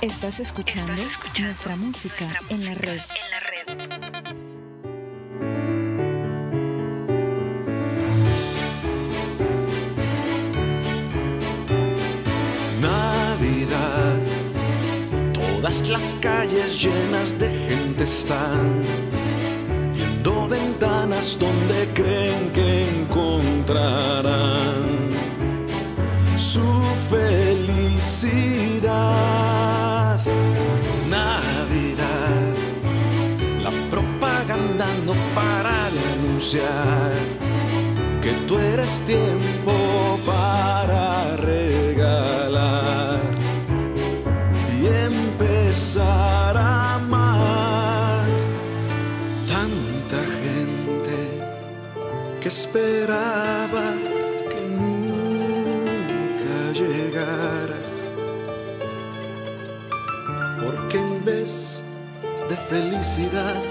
Estás escuchando, nuestra música en la red. Navidad, todas las calles llenas de gente están viendo ventanas donde creen que encontrarán su felicidad. Que tú eres tiempo para regalar y empezar a amar. Tanta gente que esperaba que nunca llegaras, porque en vez de felicidad,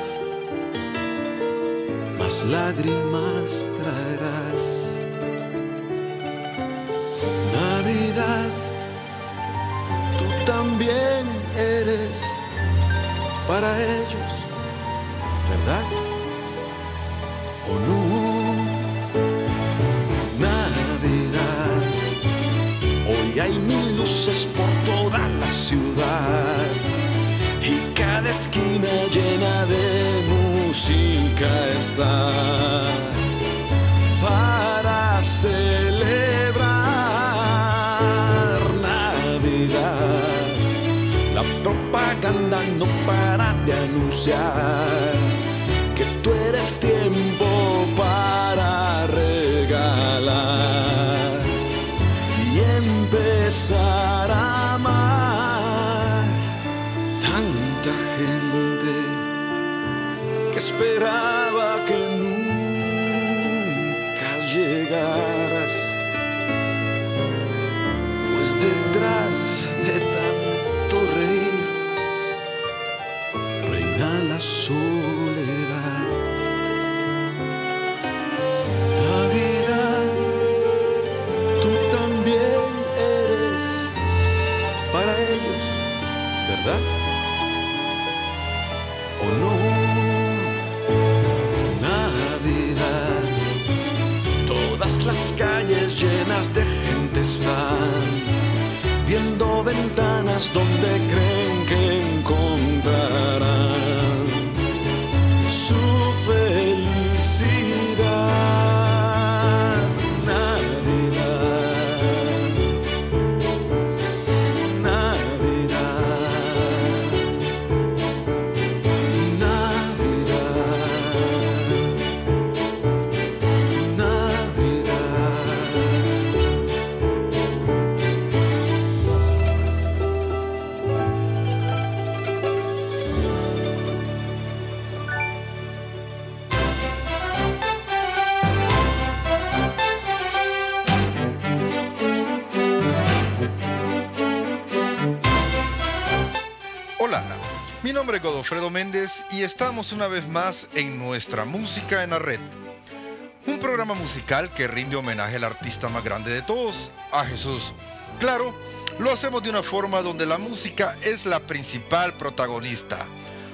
lágrimas traerás. Navidad, tú también eres para ellos, ¿verdad? ¿O no? Navidad, hoy hay mil luces por toda la ciudad y cada esquina llena de está para celebrar Navidad. La propaganda no para de anunciar que tú eres tiempo para regalar y empezar a amar tanta gente que esperaba ¿O no? Navidad, todas las calles llenas de gente están viendo ventanas donde creen que encontrarán su felicidad. Nombre es Godofredo Méndez y estamos una vez más en nuestra música en la red. Un programa musical que rinde homenaje al artista más grande de todos, a Jesús. Claro, lo hacemos de una forma donde la música es la principal protagonista.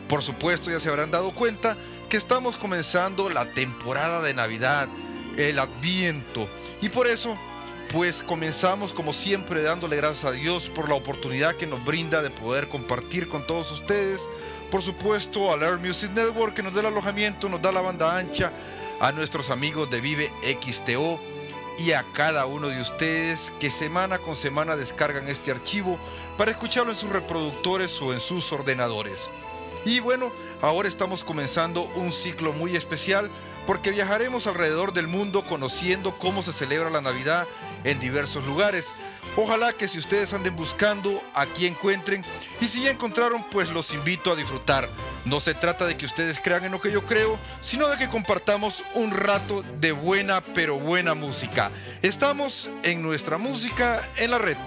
Por supuesto, ya se habrán dado cuenta que estamos comenzando la temporada de Navidad, el Adviento, y por eso pues comenzamos como siempre dándole gracias a Dios por la oportunidad que nos brinda de poder compartir con todos ustedes. Por supuesto, al Air Music Network que nos da el alojamiento, nos da la banda ancha, a nuestros amigos de Vive XTO y a cada uno de ustedes que semana con semana descargan este archivo para escucharlo en sus reproductores o en sus ordenadores. Y bueno, ahora estamos comenzando un ciclo muy especial porque viajaremos alrededor del mundo conociendo cómo se celebra la Navidad en diversos lugares. Ojalá que si ustedes anden buscando, aquí encuentren. Y si ya encontraron, pues los invito a disfrutar. No se trata de que ustedes crean en lo que yo creo, sino de que compartamos un rato de buena pero buena música. Estamos en nuestra música en la red.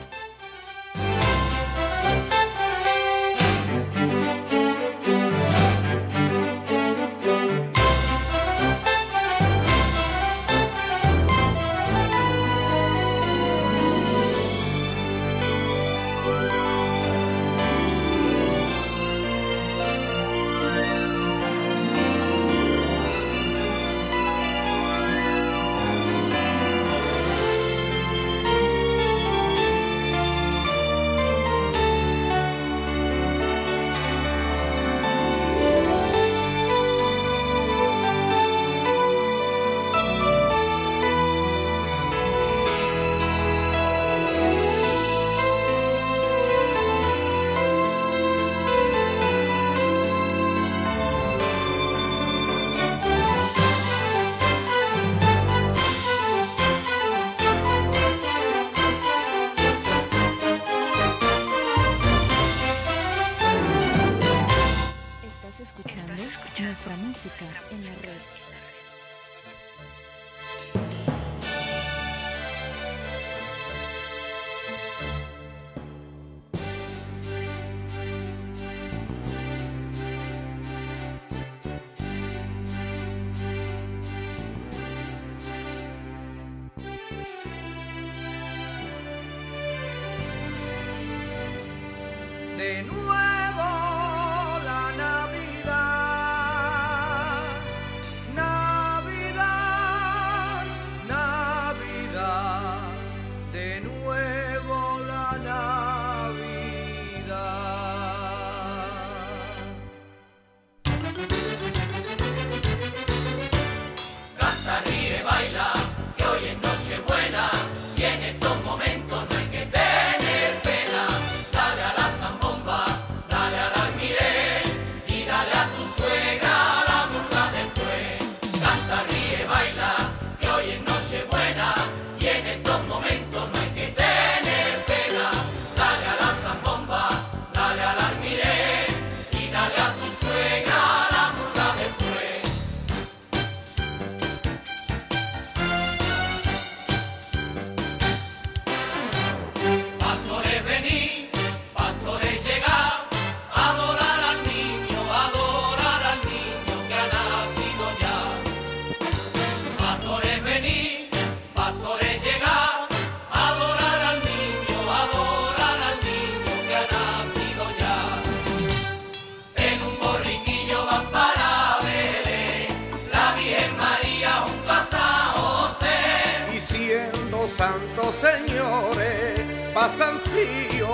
santos señores pasan frío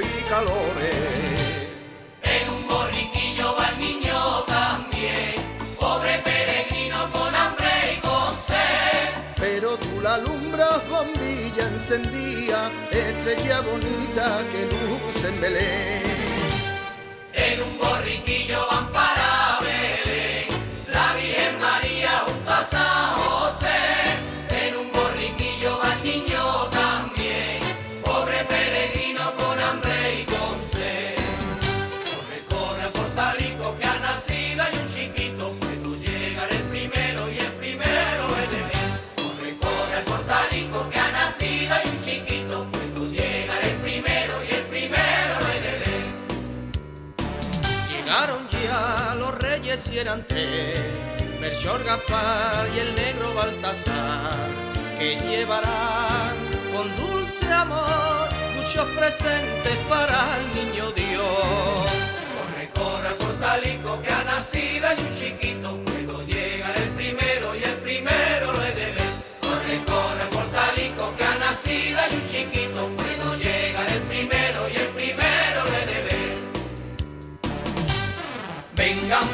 y calores. En un borriquillo va el niño también, pobre peregrino con hambre y con sed. Pero tú la alumbras bombilla encendida, estrella bonita que luce en Belén. En un borriquillo van para eran tres, Melchor Gaspar y el negro Baltasar, que llevarán con dulce amor muchos presentes para el niño Dios. Corre, corre, portalico, que ha nacido y un chiquito, puedo llegar el primero y el primero lo he de ver. Corre, corre, portalico, que ha nacido y un chiquito, puedo llegar el primero y el primero lo he de ver. Vengan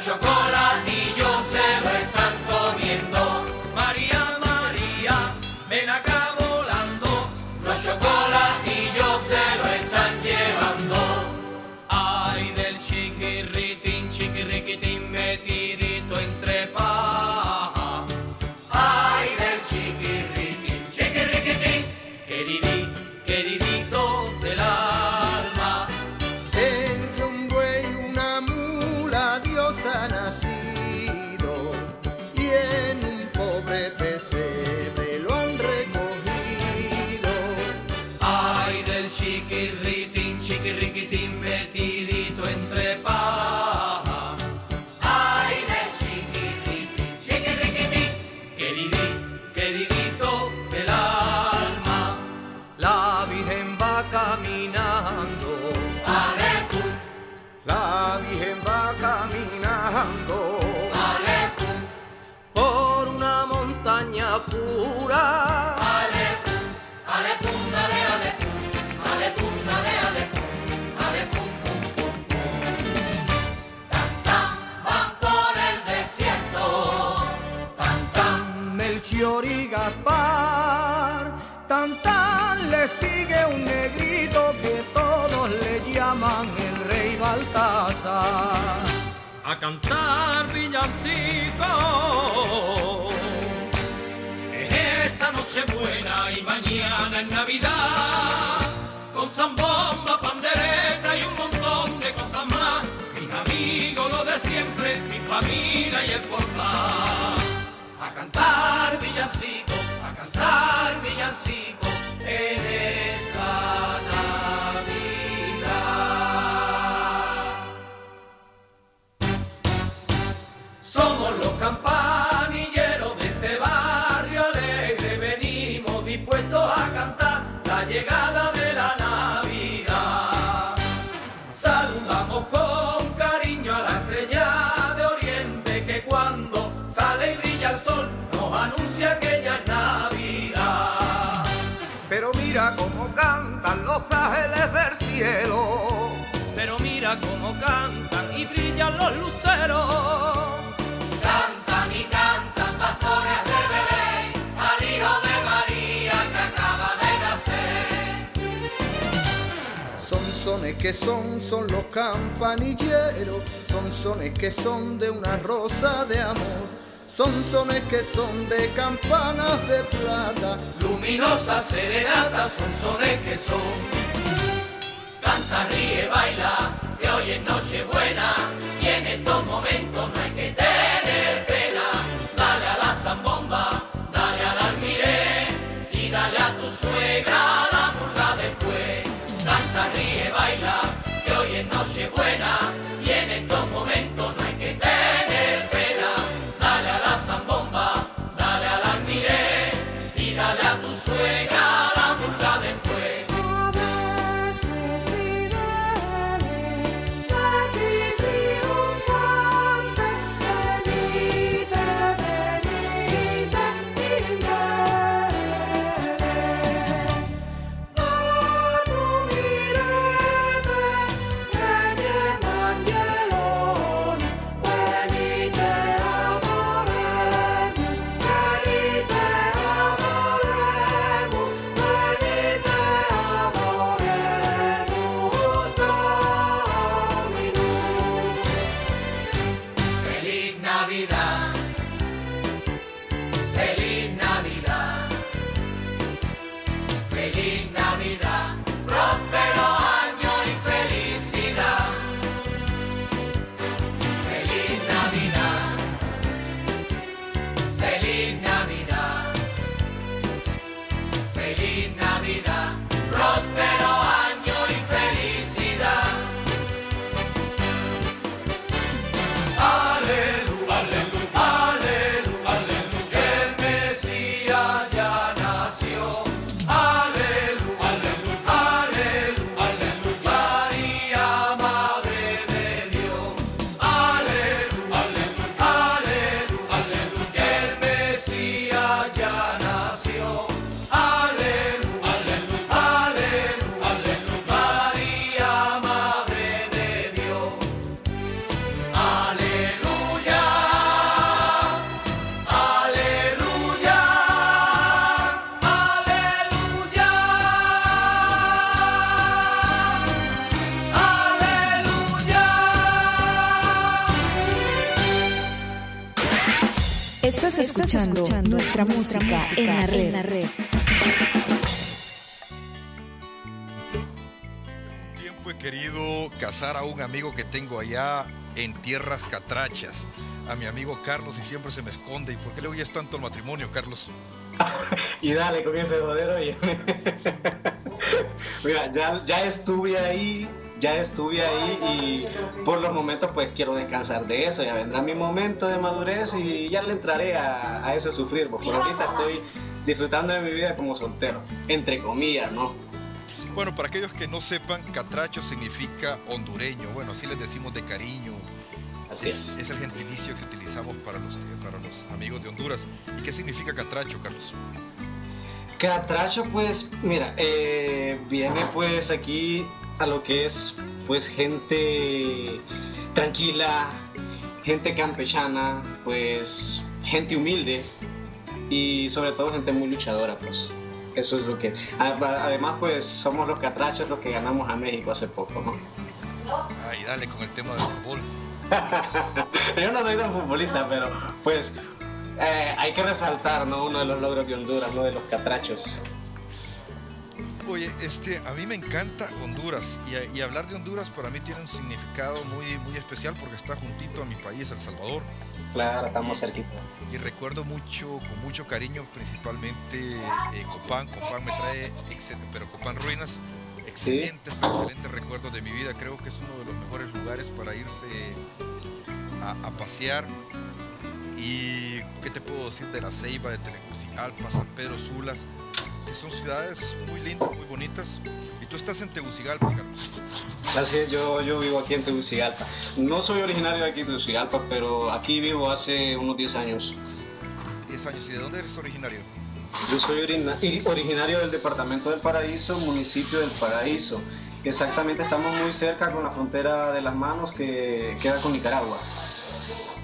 Chocolate. sones que son, son los campanilleros, son sones que son de una rosa de amor. Son sones que son de campanas de plata, luminosas serenatas, son sones que son. Canta, ríe, baila, que hoy es noche buena, y en estos momentos no hay Estás escuchando, nuestra, música, en la red. En la red. tiempo he querido casar a un amigo que tengo allá en tierras catrachas, a mi amigo Carlos, y siempre se me esconde. ¿Y por qué le huyes tanto al matrimonio, Carlos? Y dale con ese jodero. y- Mira, ya, ya estuve ahí, ya estuve ahí y por los momentos pues quiero descansar de eso. Ya vendrá mi momento de madurez y ya le entraré a, a ese sufrir. Pues por ahorita estoy disfrutando de mi vida como soltero, entre comillas, ¿no? Bueno, para aquellos que no sepan, catracho significa hondureño. Bueno, así les decimos de cariño. Así es. Es el gentilicio que utilizamos para los, para los amigos de Honduras. ¿Y qué significa catracho, Carlos? Catracho, pues, mira, eh, viene pues aquí a lo que es pues gente tranquila, gente campechana, pues gente humilde y sobre todo gente muy luchadora, pues. Eso es lo que... Además, pues somos los catrachos los que ganamos a México hace poco, ¿no? Ay, dale con el tema del fútbol. Yo no soy tan futbolista, pero pues eh, hay que resaltar, ¿no? Uno de los logros de Honduras, uno de los catrachos. Oye, este, a mí me encanta Honduras y, hablar de Honduras para mí tiene un significado muy, muy especial porque está juntito a mi país, El Salvador, Claro, estamos cerquita. y recuerdo mucho, con mucho cariño, principalmente eh, Copán. Copán me trae, pero Copán Ruinas, excelentes, pero excelentes recuerdos de mi vida. Creo que es uno de los mejores lugares para irse a, a pasear. Y qué te puedo decir de la Ceiba, de Tegucigalpa, San Pedro Sulas, que son ciudades muy lindas, muy bonitas. Y tú estás en Tegucigalpa, Carlos. Así es, yo, yo vivo aquí en Tegucigalpa. No soy originario de aquí de Tegucigalpa, pero aquí vivo hace unos 10 años. 10 años. ¿Y de dónde eres originario? Yo soy originario del departamento del Paraíso, municipio del Paraíso. Exactamente, estamos muy cerca con la frontera de las manos que queda con Nicaragua.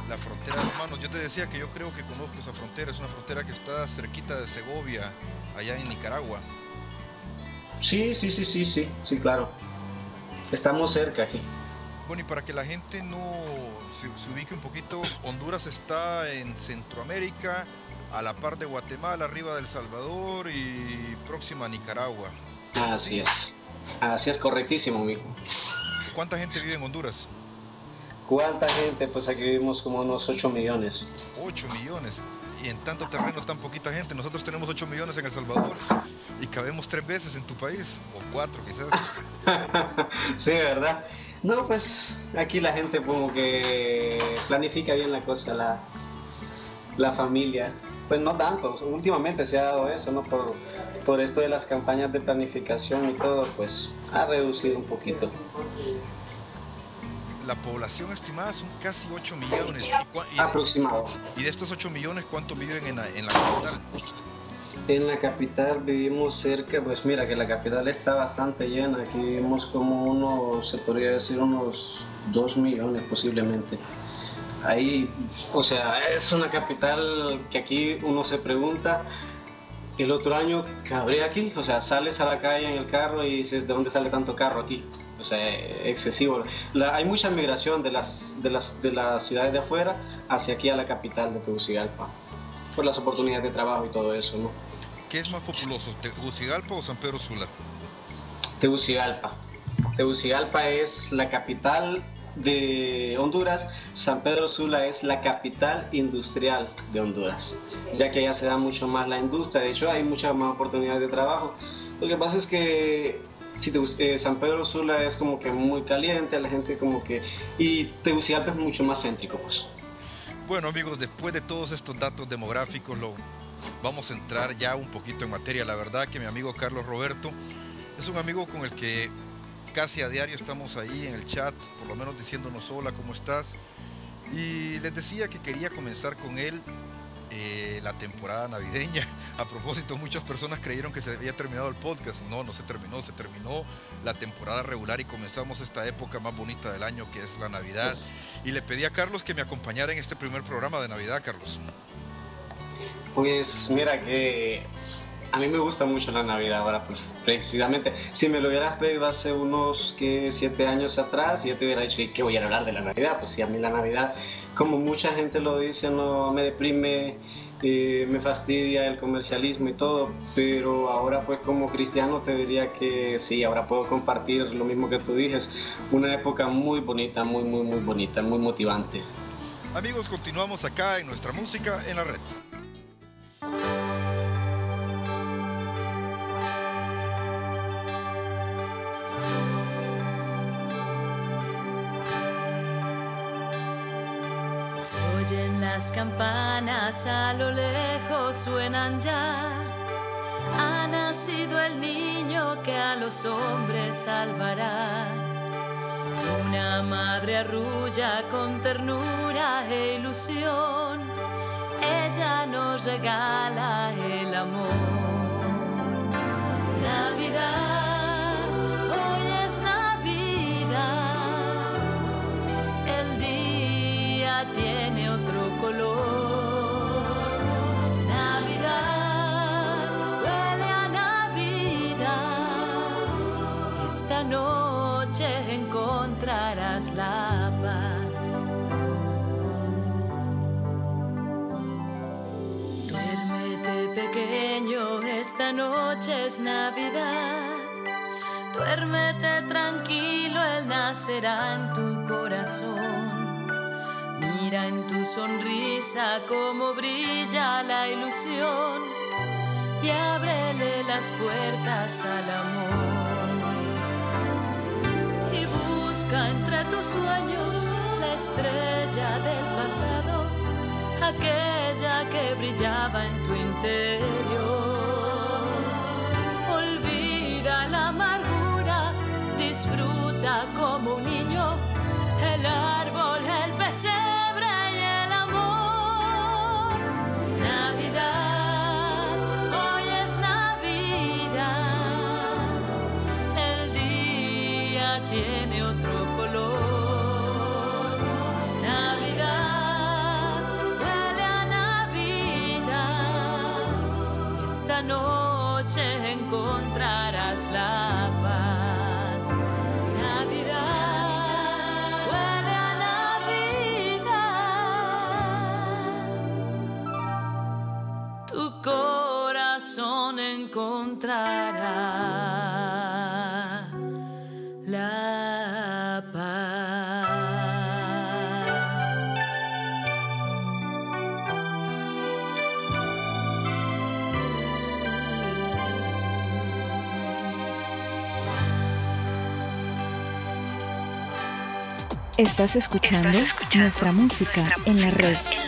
La frontera de hermanos. Yo te decía que yo creo que conozco esa frontera. Es una frontera que está cerquita de Segovia, allá en Nicaragua. Sí, sí, sí, sí, sí, sí, claro. Estamos cerca aquí. Bueno, y para que la gente no se, se ubique un poquito, Honduras está en Centroamérica, a la par de Guatemala, arriba del Salvador y próxima a Nicaragua. Así es. Así es, correctísimo, mijo. ¿Cuánta gente vive en Honduras? ¿Cuánta gente? Pues aquí vivimos como unos 8 millones. 8 millones. Y en tanto terreno, tan poquita gente. Nosotros tenemos 8 millones en El Salvador y cabemos tres veces en tu país, o cuatro quizás. sí, ¿verdad? No, pues aquí la gente como que planifica bien la cosa, la, la familia. Pues no tanto, últimamente se ha dado eso, ¿no? Por, por esto de las campañas de planificación y todo, pues ha reducido un poquito. La población estimada son casi 8 millones. ¿Y, Aproximado. y de estos 8 millones, cuántos viven en la, en la capital? En la capital vivimos cerca, pues mira que la capital está bastante llena, aquí vivimos como unos, se podría decir unos 2 millones posiblemente. Ahí, o sea, es una capital que aquí uno se pregunta, el otro año cabría aquí, o sea, sales a la calle en el carro y dices, ¿de dónde sale tanto carro aquí? O sea, excesivo. La- hay mucha migración de las, de, las, de las ciudades de afuera hacia aquí a la capital de Tegucigalpa, por las oportunidades de trabajo y todo eso, ¿no? ¿Qué es más populoso, Tegucigalpa o San Pedro Sula? Tegucigalpa. Tegucigalpa es la capital de Honduras, San Pedro Sula es la capital industrial de Honduras, ya que allá se da mucho más la industria, de hecho hay muchas más oportunidades de trabajo. Lo que pasa es que si Tegus- eh, San Pedro Sula es como que muy caliente, la gente como que... Y Tegucigalpa es mucho más céntrico, pues. Bueno amigos, después de todos estos datos demográficos, lo, vamos a entrar ya un poquito en materia. La verdad que mi amigo Carlos Roberto es un amigo con el que casi a diario estamos ahí en el chat, por lo menos diciéndonos hola, ¿cómo estás? Y les decía que quería comenzar con él eh, la temporada navideña. A propósito, muchas personas creyeron que se había terminado el podcast. No, no se terminó, se terminó la temporada regular y comenzamos esta época más bonita del año que es la Navidad. Y le pedí a Carlos que me acompañara en este primer programa de Navidad, Carlos. Pues mira que a mí me gusta mucho la Navidad ahora, pues precisamente. Si me lo hubieras pedido hace unos que siete años atrás, yo te hubiera dicho que voy a hablar de la Navidad. Pues sí, a mí la Navidad, como mucha gente lo dice, no me deprime, eh, me fastidia el comercialismo y todo. Pero ahora, pues como cristiano, te diría que sí, ahora puedo compartir lo mismo que tú dices. Una época muy bonita, muy, muy, muy bonita, muy motivante. Amigos, continuamos acá en nuestra música en la red. Las campanas a lo lejos suenan ya. Ha nacido el niño que a los hombres salvará. Una madre arrulla con ternura e ilusión. Ella nos regala el amor. La paz. Duérmete pequeño, esta noche es Navidad. Duérmete tranquilo, Él nacerá en tu corazón. Mira en tu sonrisa cómo brilla la ilusión y ábrele las puertas al amor. Busca entre tus sueños la estrella del pasado, aquella que brillaba en tu interior. Olvida la amargura, disfruta como un niño el árbol, el pesebre encontrará la paz. Estás escuchando nuestra música en la red.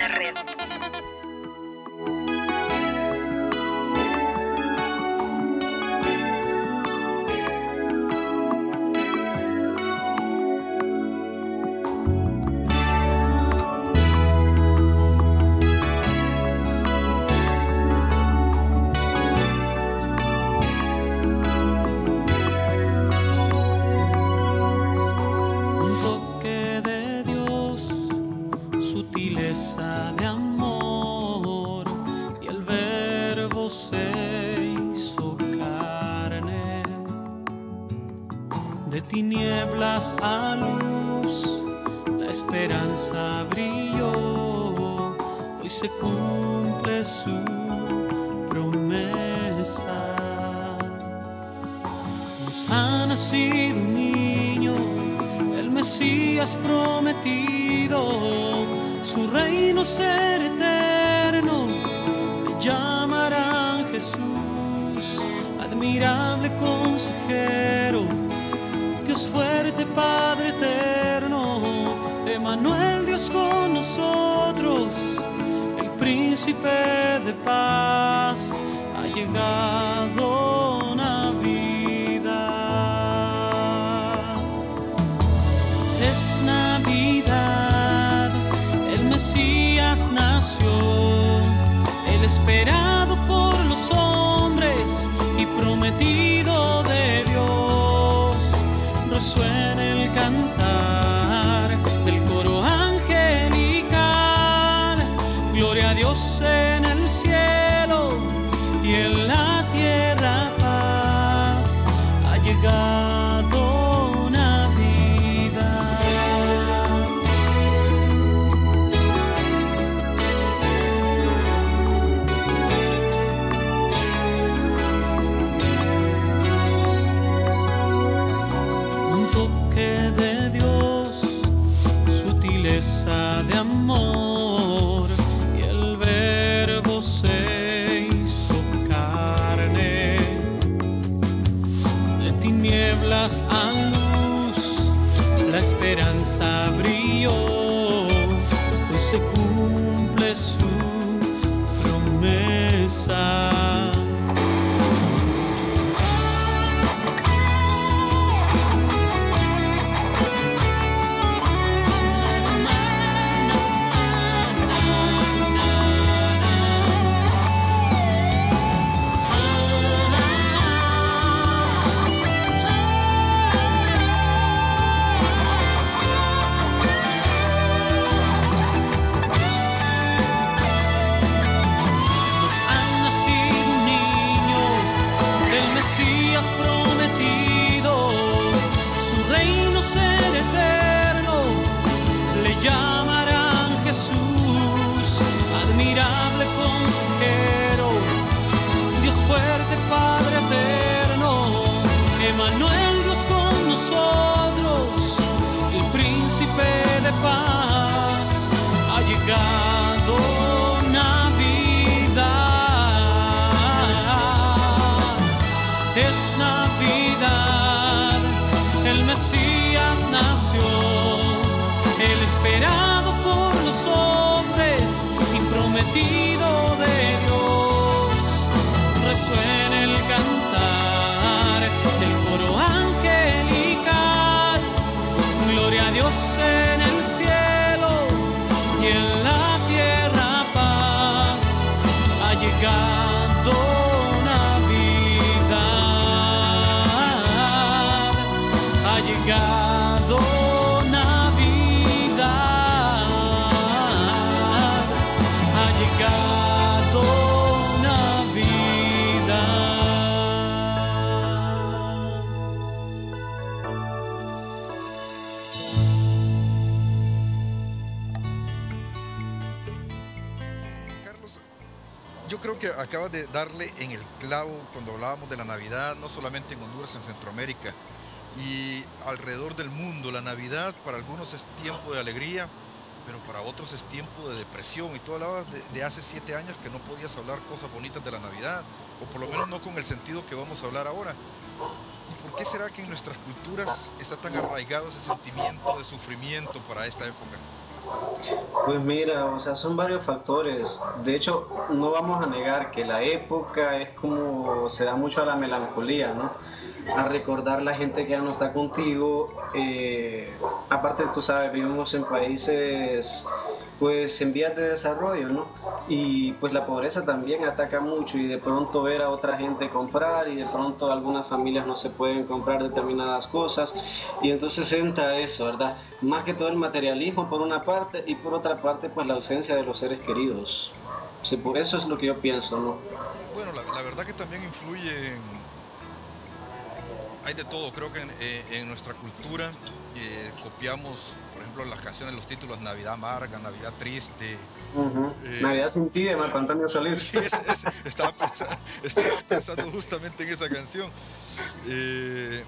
Yo creo que acabas de darle en el clavo cuando hablábamos de la Navidad, no solamente en Honduras, en Centroamérica y alrededor del mundo. La Navidad para algunos es tiempo de alegría, pero para otros es tiempo de depresión. Y tú hablabas de, de hace siete años que no podías hablar cosas bonitas de la Navidad, o por lo menos no con el sentido que vamos a hablar ahora. ¿Y por qué será que en nuestras culturas está tan arraigado ese sentimiento de sufrimiento para esta época? Pues mira, o sea, son varios factores. De hecho, no vamos a negar que la época es como se da mucho a la melancolía, ¿no? A recordar la gente que ya no está contigo. eh, aparte, tú sabes, vivimos en países, pues, en vías de desarrollo, ¿no? Y pues la pobreza también ataca mucho y de pronto ver a otra gente comprar y de pronto algunas familias no se pueden comprar determinadas cosas y entonces entra eso, ¿verdad? Más que todo el materialismo por una parte y por otra parte pues la ausencia de los seres queridos. O sea, por eso es lo que yo pienso, ¿no? Bueno, la, la verdad que también influye. Hay de todo, creo que en, eh, en nuestra cultura eh, copiamos, ejemplo, las canciones, los títulos Navidad amarga, Navidad triste. Eh, Navidad sin ti de Marco Antonio Solís. Sí, es- es- estaba, pensando, estaba pensando justamente en esa canción. Eh,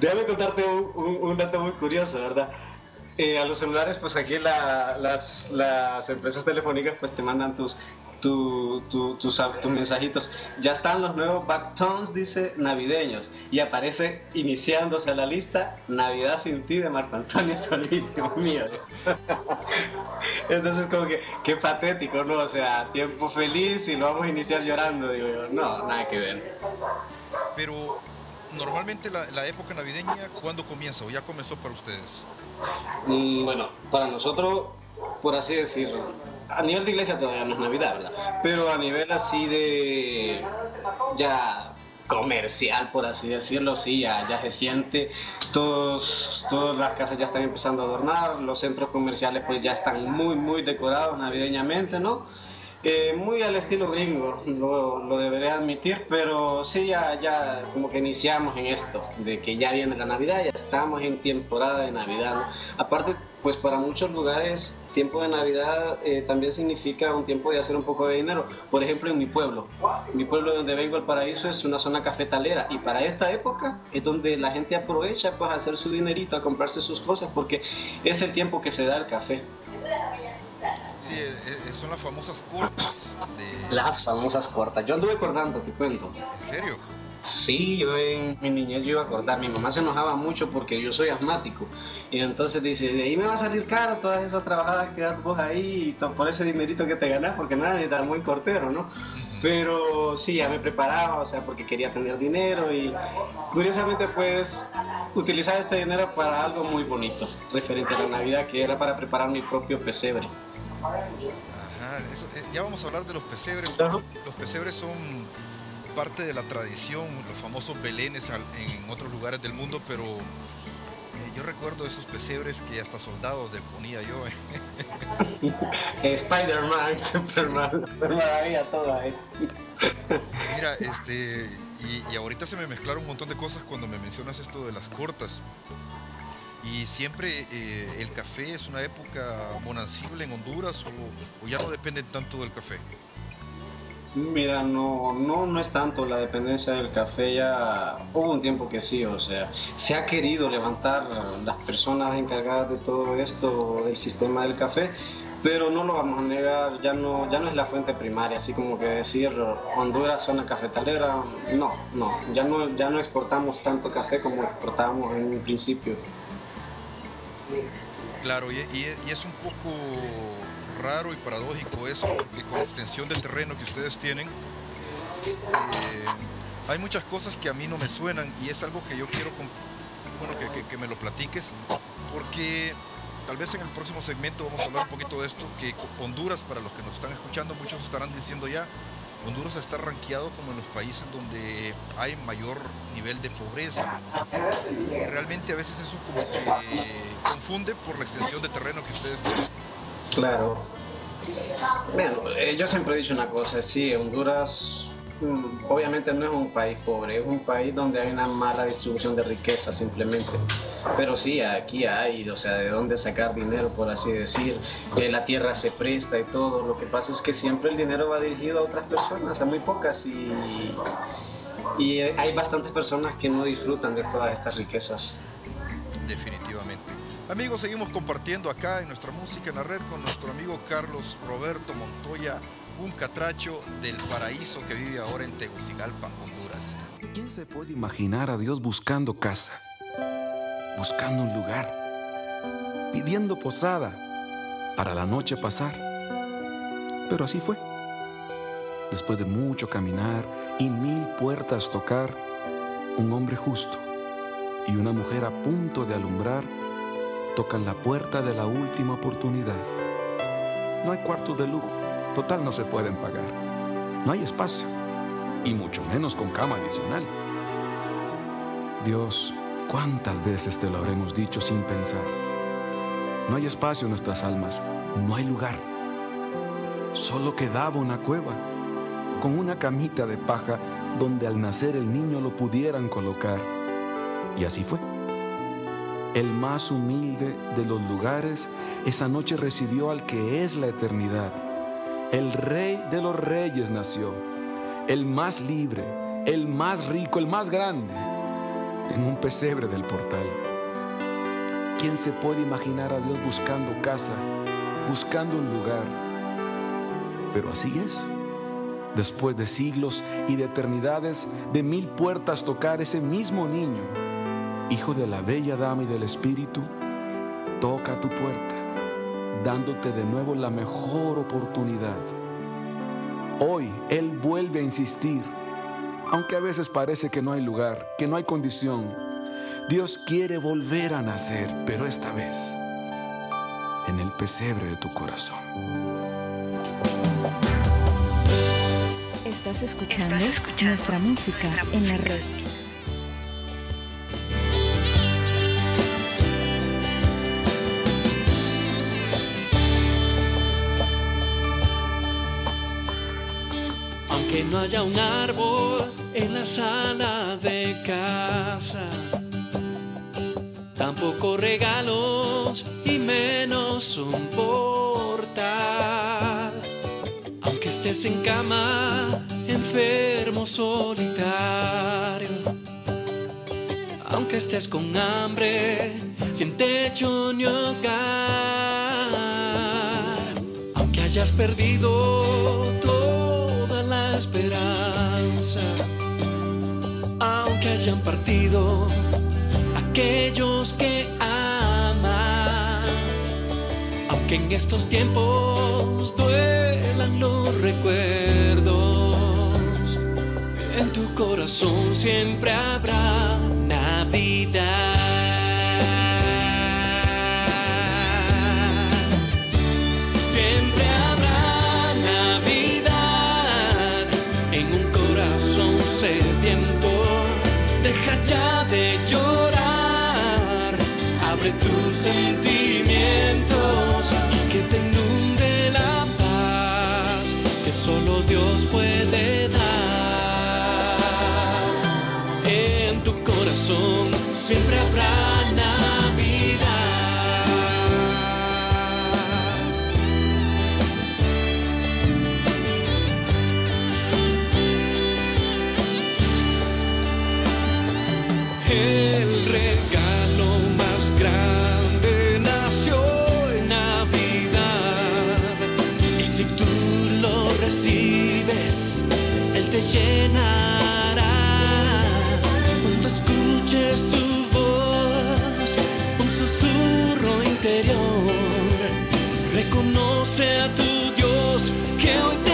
Déjame contarte un, un- un dato muy curioso, ¿verdad? Eh, a los celulares, pues aquí la- las, las empresas telefónicas pues te mandan tus, tu- tu- tus, tus mensajitos. Ya están los nuevos backtones, dice, navideños. Y aparece iniciándose a la lista Navidad sin ti de Marco Antonio Solís, Dios mío. Entonces como que, qué patético, ¿no? O sea, tiempo feliz y lo vamos a iniciar llorando, digo yo. No, nada que ver. pero normalmente la, la época navideña, ¿cuándo comienza o ya comenzó para ustedes? Mm, Bueno, para nosotros, por así decirlo, a nivel de iglesia todavía no es Navidad, ¿verdad? Pero a nivel así de ya comercial, por así decirlo, sí, ya, ya se siente. Todos, todas las casas ya están empezando a adornar, los centros comerciales pues ya están muy, muy decorados navideñamente, ¿no? Eh, muy al estilo gringo, lo, lo deberé admitir, pero sí, ya, ya como que iniciamos en esto, de que ya viene la Navidad, ya estamos en temporada de Navidad. ¿no? Aparte, pues para muchos lugares, tiempo de Navidad eh, también significa un tiempo de hacer un poco de dinero. Por ejemplo, en mi pueblo, mi pueblo donde vengo, el paraíso, es una zona cafetalera y para esta época es donde la gente aprovecha pues a hacer su dinerito, a comprarse sus cosas, porque es el tiempo que se da el café. Sí, eh, eh, son las famosas cortas de... Las famosas cortas. Yo anduve cortando, te cuento. ¿En serio? Sí, yo en mi niñez yo iba a cortar. Mi mamá se enojaba mucho porque yo soy asmático. Y entonces dice, de ahí me va a salir caro todas esas trabajadas que das vos ahí y por ese dinerito que te ganas, porque nada, tan muy cortero, ¿no? Pero sí, ya me preparaba, o sea, porque quería tener dinero y curiosamente pues utilizaba este dinero para algo muy bonito, referente a la Navidad, que era para preparar mi propio pesebre. Ajá, eso, eh, ya vamos a hablar de los pesebres. Los pesebres son parte de la tradición, los famosos belenes en otros lugares del mundo, pero eh, yo recuerdo esos pesebres que hasta soldados le ponía yo. eh. Spider-Man, Superman, todo ahí. Mira, este, y, y ahorita se me mezclaron un montón de cosas cuando me mencionas esto de las cortas. Y siempre eh, el café es una época bonancible en Honduras o, o ya no dependen tanto del café. Mira, no, no, no es tanto la dependencia del café, ya hubo un tiempo que sí, o sea, se ha querido levantar las personas encargadas de todo esto, del sistema del café, pero no lo vamos a negar, ya no, ya no es la fuente primaria, así como que decir Honduras zona cafetalera, no, no, ya no, ya no exportamos tanto café como exportábamos en un principio. Claro, y, y- y es un poco raro y paradójico eso, porque con la extensión de terreno que ustedes tienen, eh, hay muchas cosas que a mí no me suenan y es algo que yo quiero bueno, que, que- que me lo platiques, porque tal vez en el próximo segmento vamos a hablar un poquito de esto, que Honduras, para los que nos están escuchando, muchos estarán diciendo ya, Honduras está rankeado como en los países donde hay mayor nivel de pobreza. Y realmente a veces eso como que confunde por la extensión de terreno que ustedes tienen. Claro. Bueno, eh, yo siempre he dicho una cosa, sí, Honduras mm, obviamente no es un país pobre, es un país donde hay una mala distribución de riqueza simplemente. Pero sí, aquí hay, o sea, de dónde sacar dinero, por así decir, la tierra se presta y todo. Lo que pasa es que siempre el dinero va dirigido a otras personas, a muy pocas, y, y hay bastantes personas que no disfrutan de todas estas riquezas. Definitivamente. Amigos, seguimos compartiendo acá en nuestra música en la red con nuestro amigo Carlos Roberto Montoya, un catracho del paraíso que vive ahora en Tegucigalpa, Honduras. ¿Quién se puede imaginar a Dios buscando casa, buscando un lugar, pidiendo posada para la noche pasar? Pero así fue. Después de mucho caminar y mil puertas tocar, un hombre justo y una mujer a punto de alumbrar tocan la puerta de la última oportunidad. No hay cuartos de lujo, total no se pueden pagar. No hay espacio y mucho menos con cama adicional. Dios, ¿cuántas veces te lo habremos dicho sin pensar? No hay espacio en nuestras almas, no hay lugar. Solo quedaba una cueva, con una camita de paja donde al nacer el niño lo pudieran colocar. Y así fue. El más humilde de los lugares esa noche recibió al que es la eternidad. El rey de los reyes nació, el más libre, el más rico, el más grande, en un pesebre del portal. ¿Quién se puede imaginar a Dios buscando casa, buscando un lugar? Pero así es. Después de siglos y de eternidades, de mil puertas tocar ese mismo niño, hijo de la bella dama y del espíritu, toca tu puerta, dándote de nuevo la mejor oportunidad. Hoy Él vuelve a insistir, aunque a veces parece que no hay lugar, que no hay condición. Dios quiere volver a nacer, pero esta vez en el pesebre de tu corazón. Estás escuchando nuestra música en la red. No haya un árbol en la sala de casa, tampoco regalos y menos un portal. Aunque estés en cama, enfermo, solitario. Aunque estés con hambre, sin techo ni hogar. Aunque hayas perdido toda la esperanza. Aunque hayan partido aquellos que amas. Aunque en estos tiempos duelan los recuerdos, en tu corazón siempre habrá sentimientos que te inunde la paz que solo Dios puede dar. En tu corazón siempre habrá llenará. Cuando escuches su voz, un susurro interior, reconoce a tu Dios que hoy te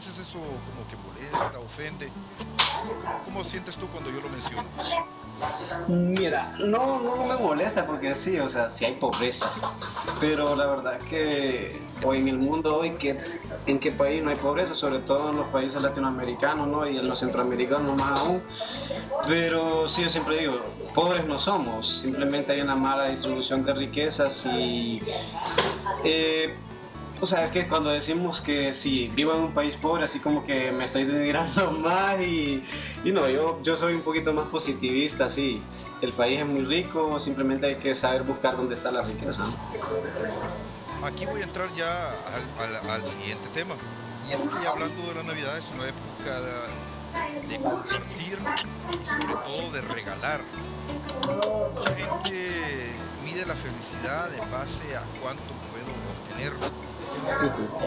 veces eso como que molesta, ofende. ¿Cómo, cómo- sientes tú cuando yo lo menciono? Mira, no, no me molesta porque sí, o sea, sí hay pobreza. Pero la verdad que hoy en el mundo, hoy, que, ¿en qué país no hay pobreza? Sobre todo en los países latinoamericanos, ¿no? Y en los centroamericanos más aún. Pero sí, yo siempre digo, pobres no somos, simplemente hay una mala distribución de riquezas y... eh, o sea, es que cuando decimos que si vivo en un país pobre, así como que me estoy denigrando más y, y no, yo, yo soy un poquito más positivista, sí. El país es muy rico, simplemente hay que saber buscar dónde está la riqueza. Aquí voy a entrar ya al, siguiente tema. Y es que hablando de la Navidad es una época de, de compartir y sobre todo de regalar. Mucha gente mide la felicidad en base a cuánto puedo obtener.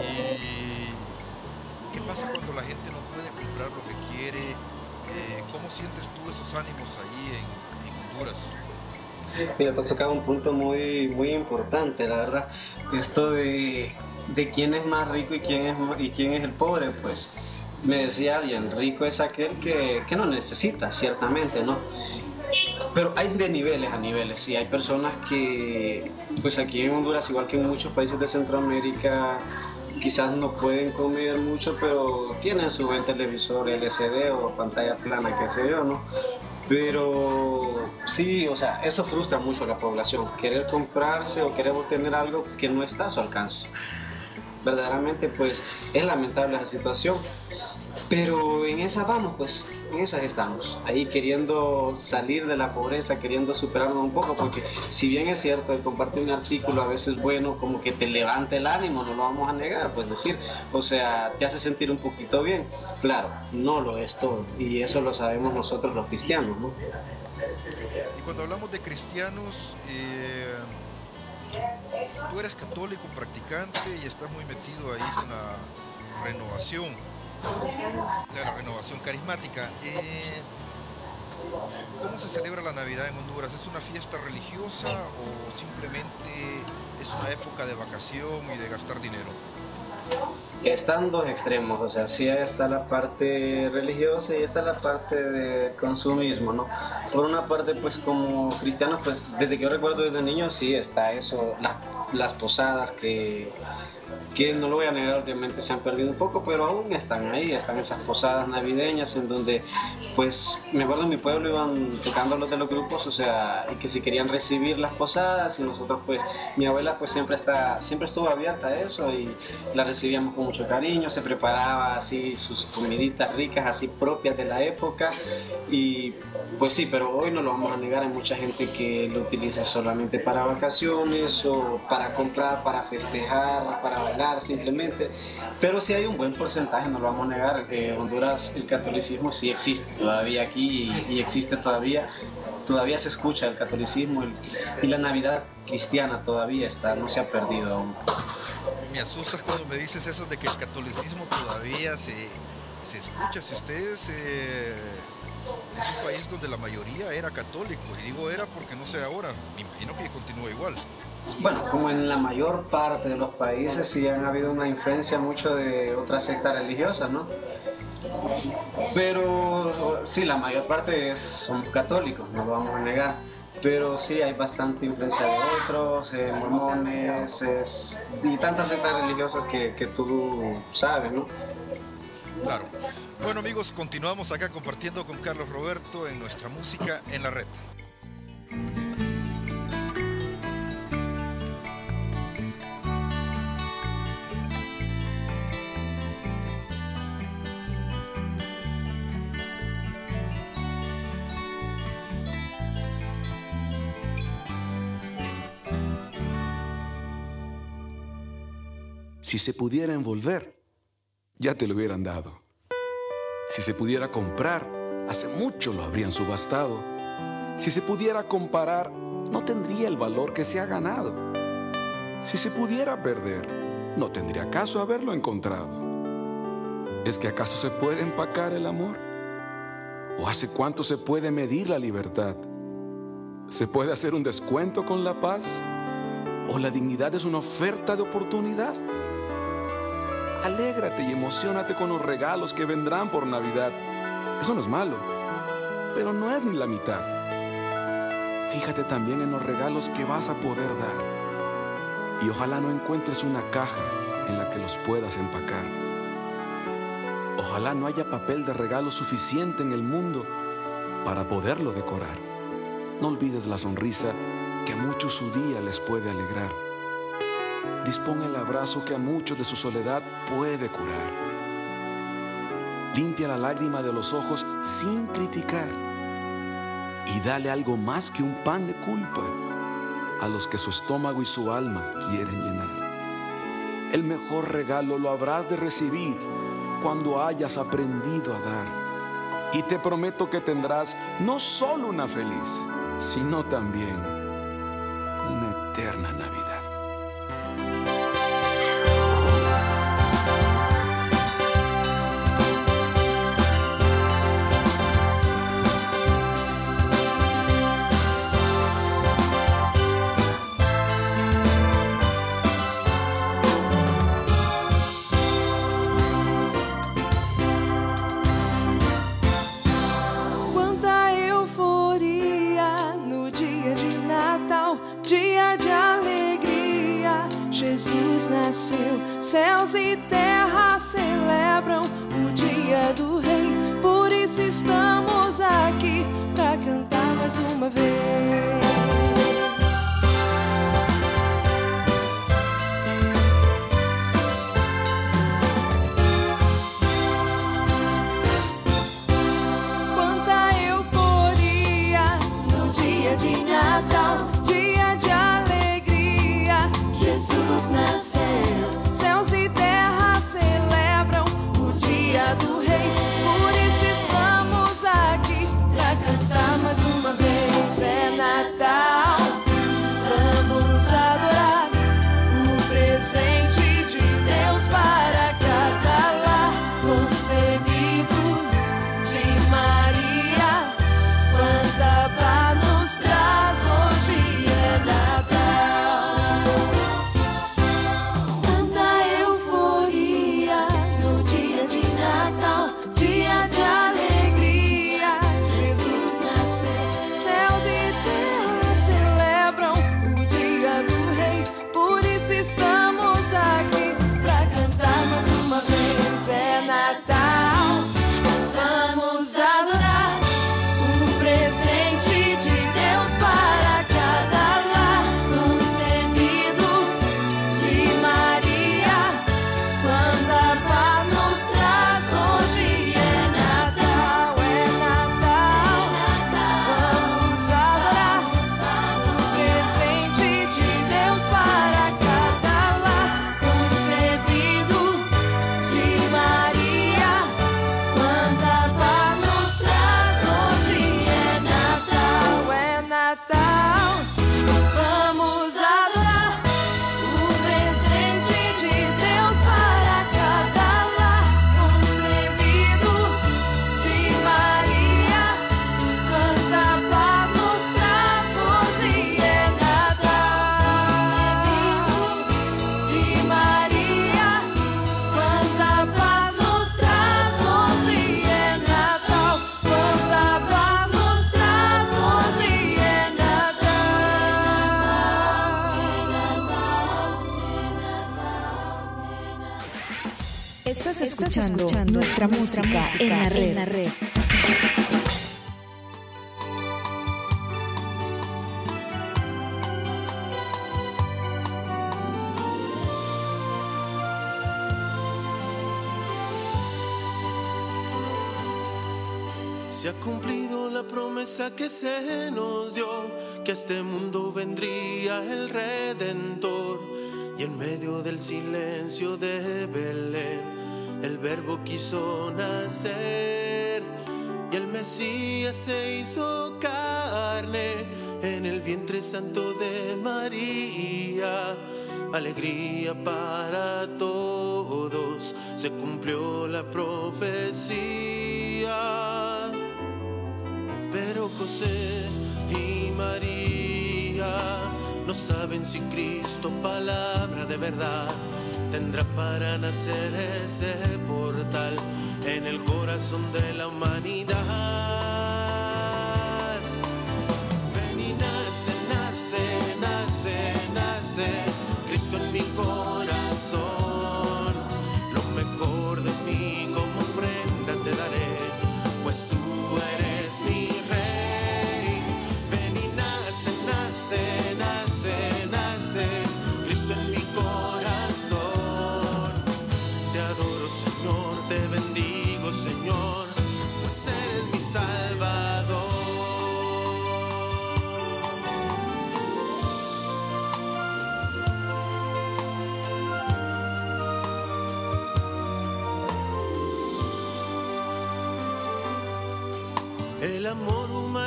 ¿Y qué pasa cuando la gente no puede comprar lo que quiere? Eh, ¿Cómo sientes tú esos ánimos ahí en, en Honduras? Mira, tú has tocado un punto muy, muy importante, la verdad. Esto de, de quién es más rico y quién es, y quién es el pobre, pues me decía alguien, rico es aquel que, que no necesita, ciertamente, ¿no? Pero hay de niveles a niveles, y hay personas que, pues aquí en Honduras, igual que en muchos países de Centroamérica, quizás no pueden comer mucho, pero tienen su buen televisor LCD o pantalla plana, qué sé yo, ¿no? Pero sí, o sea, eso frustra mucho a la población, querer comprarse o querer obtener algo que no está a su alcance. Verdaderamente, pues es lamentable esa situación. Pero en esa vamos, pues, en esas estamos. Ahí queriendo salir de la pobreza, queriendo superarnos un poco, porque si bien es cierto, el compartir un artículo a veces bueno, como que te levanta el ánimo, no lo vamos a negar, pues decir, o sea, te hace sentir un poquito bien. Claro, no lo es todo, y eso lo sabemos nosotros los cristianos, ¿no? Y cuando hablamos de cristianos, eh, tú eres católico practicante y estás muy metido ahí con la renovación, la renovación carismática. Eh, ¿Cómo se celebra la Navidad en Honduras? ¿Es una fiesta religiosa o simplemente es una época de vacación y de gastar dinero? Están dos extremos, o sea, sí está la parte religiosa y está la parte de consumismo, ¿no? Por una parte, pues como cristianos, pues desde que yo recuerdo desde niño, sí está eso, la- las posadas que, que no lo voy a negar, obviamente se han perdido un poco, pero aún están ahí, están esas posadas navideñas en donde, pues, me acuerdo en mi pueblo iban tocando los de los grupos, o sea, que si querían recibir las posadas y nosotros, pues, mi abuela, pues, siempre está, siempre estuvo abierta a eso y la recibíamos con mucho cariño, se preparaba así sus comiditas ricas, así propias de la época y, pues sí, pero hoy no lo vamos a negar, hay mucha gente que lo utiliza solamente para vacaciones o para comprar, para festejar, para bailar simplemente, pero sí hay un buen porcentaje, no lo vamos a negar, en Honduras el catolicismo sí existe todavía aquí y, y existe todavía, todavía se escucha el catolicismo el- y la Navidad cristiana todavía está, no se ha perdido aún. Me asustas cuando me dices eso de que el catolicismo todavía se, se escucha. Si ustedes eh, es un país donde la mayoría era católico, y digo era porque no sé ahora, me imagino que continúa igual. Bueno, como en la mayor parte de los países sí han habido una influencia mucho de otras sectas religiosas, ¿no? Pero sí, la mayor parte es, somos católicos, no lo vamos a negar. Pero sí hay bastante influencia de otros, eh, mormones es- y tantas sectas religiosas que, que tú sabes, ¿no? Claro. Bueno amigos, continuamos acá compartiendo con Carlos Roberto en nuestra música en la red. Si se pudiera envolver, ya te lo hubieran dado. Si se pudiera comprar, hace mucho lo habrían subastado. Si se pudiera comparar, no tendría el valor que se ha ganado. Si se pudiera perder, no tendría caso haberlo encontrado. ¿Es que acaso se puede empacar el amor? ¿O hace cuánto se puede medir la libertad? ¿Se puede hacer un descuento con la paz? ¿O la dignidad es una oferta de oportunidad? Alégrate y emocionate con los regalos que vendrán por Navidad. Eso no es malo, pero no es ni la mitad. Fíjate también en los regalos que vas a poder dar. Y ojalá no encuentres una caja en la que los puedas empacar. Ojalá no haya papel de regalo suficiente en el mundo para poderlo decorar. No olvides la sonrisa que a muchos su día les puede alegrar. Dispón el abrazo que a muchos de su soledad puede curar. Limpia la lágrima de los ojos sin criticar. Y dale algo más que un pan de culpa a los que su estómago y su alma quieren llenar. El mejor regalo lo habrás de recibir cuando hayas aprendido a dar. Y te prometo que tendrás no solo una feliz, sino también escuchando, nuestra, música, en la red. En la red. Se ha cumplido la promesa que se nos dio, que a este mundo vendría el Redentor. Y en medio del silencio de Belén, el verbo quiso nacer. Y el Mesías se hizo carne en el vientre santo de María. Alegría para todos, se cumplió la profecía. Pero José y María no saben si Cristo, palabra de verdad, tendrá para nacer ese portal en el corazón de la humanidad.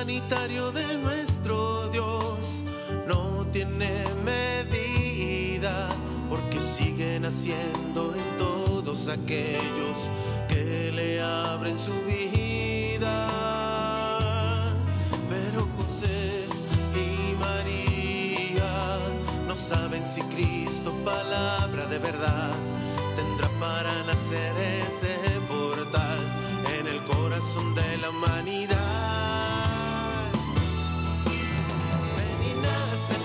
Amor humanitario de nuestro Dios no tiene medida porque siguen haciendo en todos aquellos que le abren su vida. Pero José y María no saben si Cristo, palabra de verdad, tendrá para nacer ese portal en el corazón de la humanidad.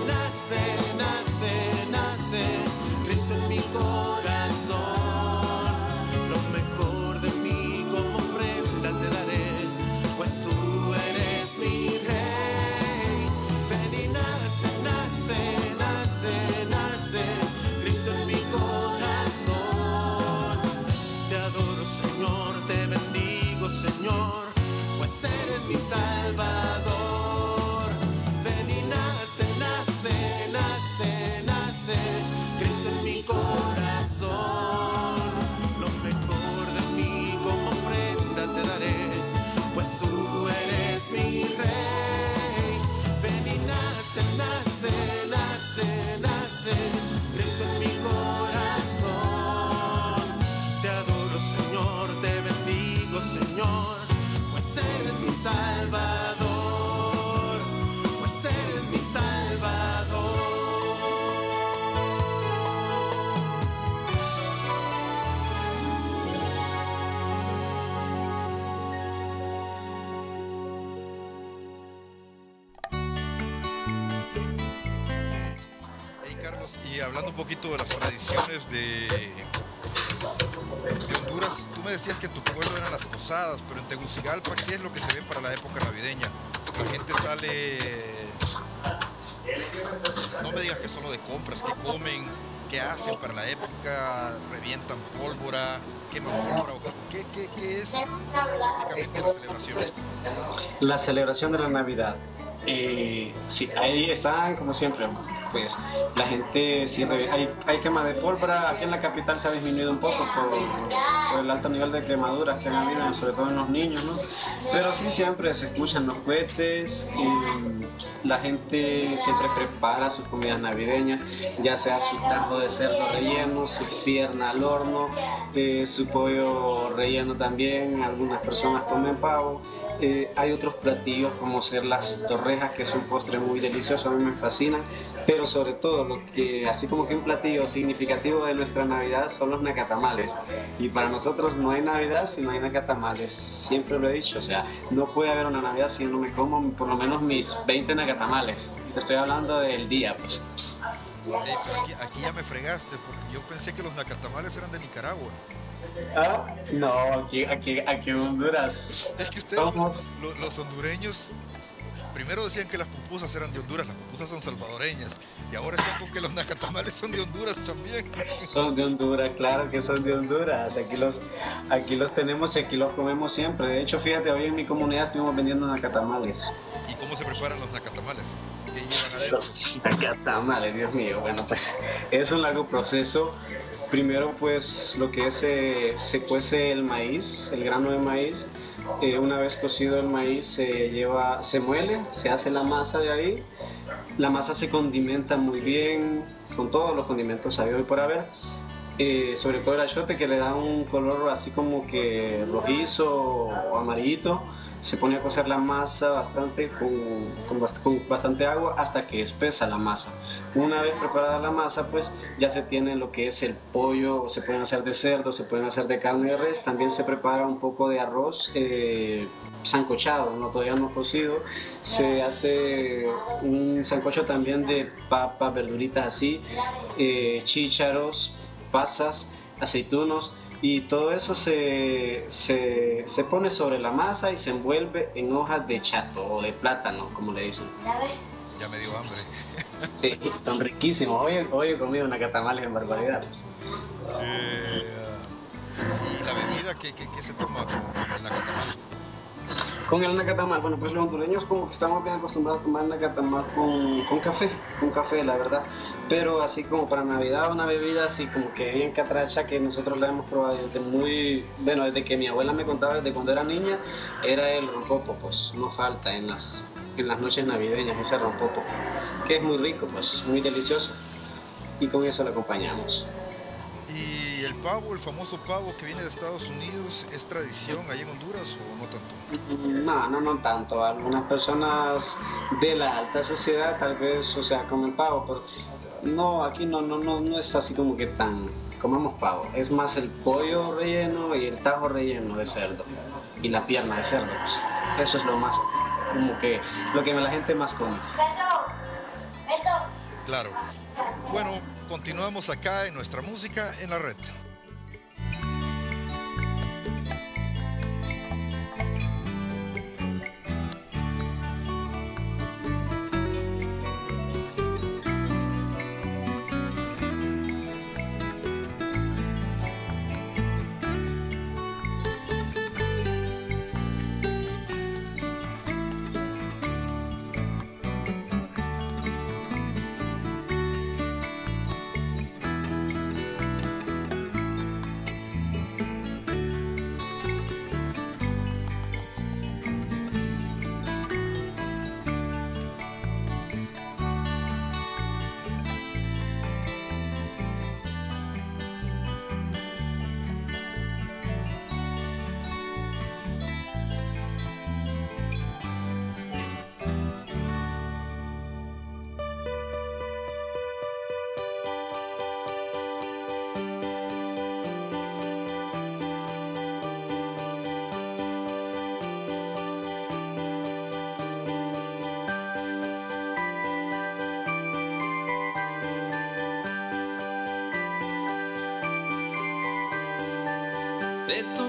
Nace, nace, nace, Cristo en mi corazón. Lo mejor de mí como ofrenda te daré, pues tú eres mi rey. Ven y nace, nace, nace, nace, Cristo en mi corazón. Te adoro, Señor, te bendigo, Señor, pues eres mi Salvador. Nace, nace, Cristo en mi corazón. Lo mejor de mí como ofrenda te daré, pues tú eres mi rey. Ven y nace, nace, nace, nace, Cristo en mi corazón. Poquito de las tradiciones de, de Honduras, tú me decías que en tu pueblo eran las posadas, pero en Tegucigalpa, ¿qué es lo que se ve para la época navideña? La gente sale... No me digas que solo de compras, ¿qué comen? ¿Qué hacen para la época? ¿Revientan pólvora? ¿Queman pólvora? ¿O ¿Qué, qué, qué es prácticamente la celebración? La celebración de la Navidad. Eh, sí, ahí están como siempre, pues la gente siempre, hay, hay quema de pólvora, aquí en la capital se ha disminuido un poco por, por el alto nivel de quemaduras que han habido, sobre todo en los niños, ¿no? Pero sí siempre se escuchan los cohetes y la gente siempre prepara sus comidas navideñas, ya sea su tajo de cerdo relleno, su pierna al horno, eh, su pollo relleno también, algunas personas comen pavo. Eh, hay otros platillos como ser las torrejas, que es un postre muy delicioso, a mí me fascina, pero sobre todo lo que, así como que un platillo significativo de nuestra Navidad son los nacatamales. Y para nosotros no hay Navidad si no hay nacatamales, siempre lo he dicho, o sea, no puede haber una Navidad si no me como por lo menos mis 20 nacatamales. Estoy hablando del día, pues. Aquí ya me fregaste, porque yo pensé que los nacatamales eran de Nicaragua. Ah, no, aquí, aquí, aquí en Honduras. Es que ustedes, los hondureños, primero decían que las pupusas eran de Honduras, las pupusas son salvadoreñas, y ahora están con que los nacatamales son de Honduras también. Son de Honduras, claro que son de Honduras. Aquí los, aquí los tenemos y aquí los comemos siempre. De hecho, fíjate, hoy en mi comunidad estuvimos vendiendo nacatamales. ¿Y cómo se preparan los nacatamales? ¿Qué llevan adentro? Los nacatamales, Dios mío. Bueno, pues es un largo proceso. Primero, pues lo que es, eh, se cuece el maíz, el grano de maíz. Eh, una vez cocido el maíz se lleva, se muele, se hace la masa de ahí. La masa se condimenta muy bien con todos los condimentos habidos y por haber. Eh, sobre todo el achote que le da un color así como que rojizo o amarillito. Se pone a cocer la masa bastante con, con bast- con bastante agua hasta que espesa la masa. Una vez preparada la masa, pues ya se tiene lo que es el pollo, se pueden hacer de cerdo, se pueden hacer de carne de res. También se prepara un poco de arroz eh, sancochado, no todavía no cocido. Se hace un sancocho también de papas, verduritas así, eh, chícharos, pasas, aceitunos y todo eso se, se, se pone sobre la masa y se envuelve en hojas de chato o de plátano, como le dicen. Ya me dio hambre. Sí, son riquísimos. Hoy, hoy he comido nacatamales en barbaridades. Eh, ¿Y la bebida qué- qué se toma con, con el nacatamal? Con el nacatamal, bueno, pues los hondureños como que estamos bien acostumbrados a tomar nacatamal con, con café, con café, la verdad. Pero así como para Navidad, una bebida así como que bien catracha que nosotros la hemos probado desde muy, bueno, desde que mi abuela me contaba desde cuando era niña, era el rompopo, pues no falta en las, en las noches navideñas ese rompopo, que es muy rico, pues muy delicioso. Y con eso lo acompañamos. ¿Y el pavo, el famoso pavo que viene de Estados Unidos, es tradición allá en Honduras o no tanto? No, no, no tanto. Algunas personas de la alta sociedad tal vez, o sea, comen pavo, pero no, aquí no, no, no, no es así como que tan comemos pavo. Es más el pollo relleno y el tajo relleno de cerdo y la pierna de cerdo. pues. Eso es lo más, como que lo que la gente más come. Claro. Bueno, continuamos acá en nuestra música en la red.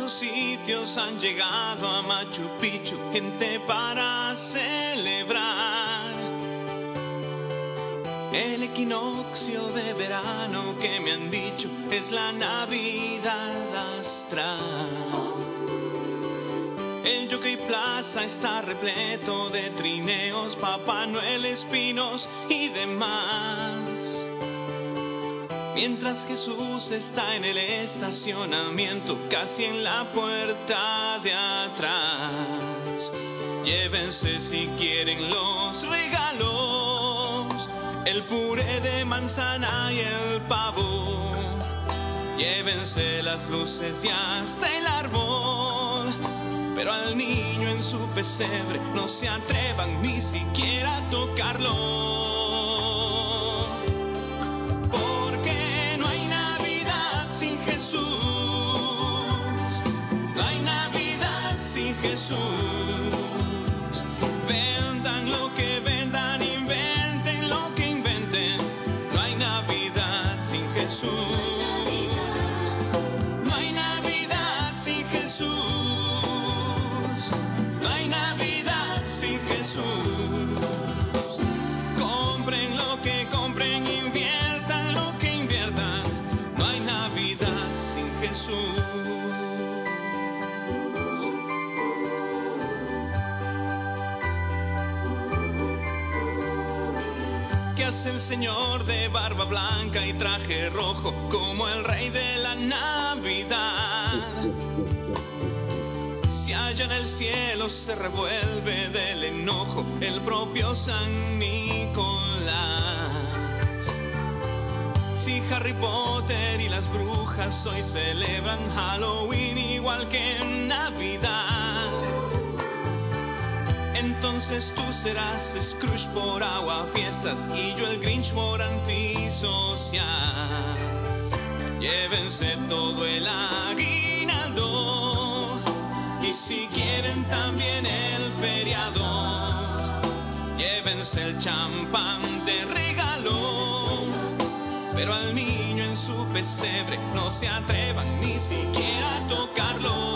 Sitios han llegado a Machu Picchu gente para celebrar el equinoccio de verano que me han dicho es la Navidad astral. El Jockey Plaza está repleto de trineos, Papá Noel, espinos y demás. Mientras Jesús está en el estacionamiento, casi en la puerta de atrás. Llévense si quieren los regalos, el puré de manzana y el pavo. Llévense las luces y hasta el árbol. Pero al niño en su pesebre no se atrevan ni siquiera a tocarlo. Jesús. No hay Navidad sin Jesús. ¿Qué hace el señor de barba blanca y traje rojo como el rey de la Navidad? Si allá en el cielo se revuelve del enojo el propio San Nicolás. Si Harry Potter y las brujas hoy celebran Halloween igual que en Navidad. Entonces tú serás Scrooge por agua fiestas y yo el Grinch por antisocial. Llévense todo el aguinaldo y si quieren también el feriado. Llévense el champán de regalo, pero al niño en su pesebre no se atrevan ni siquiera a tocarlo.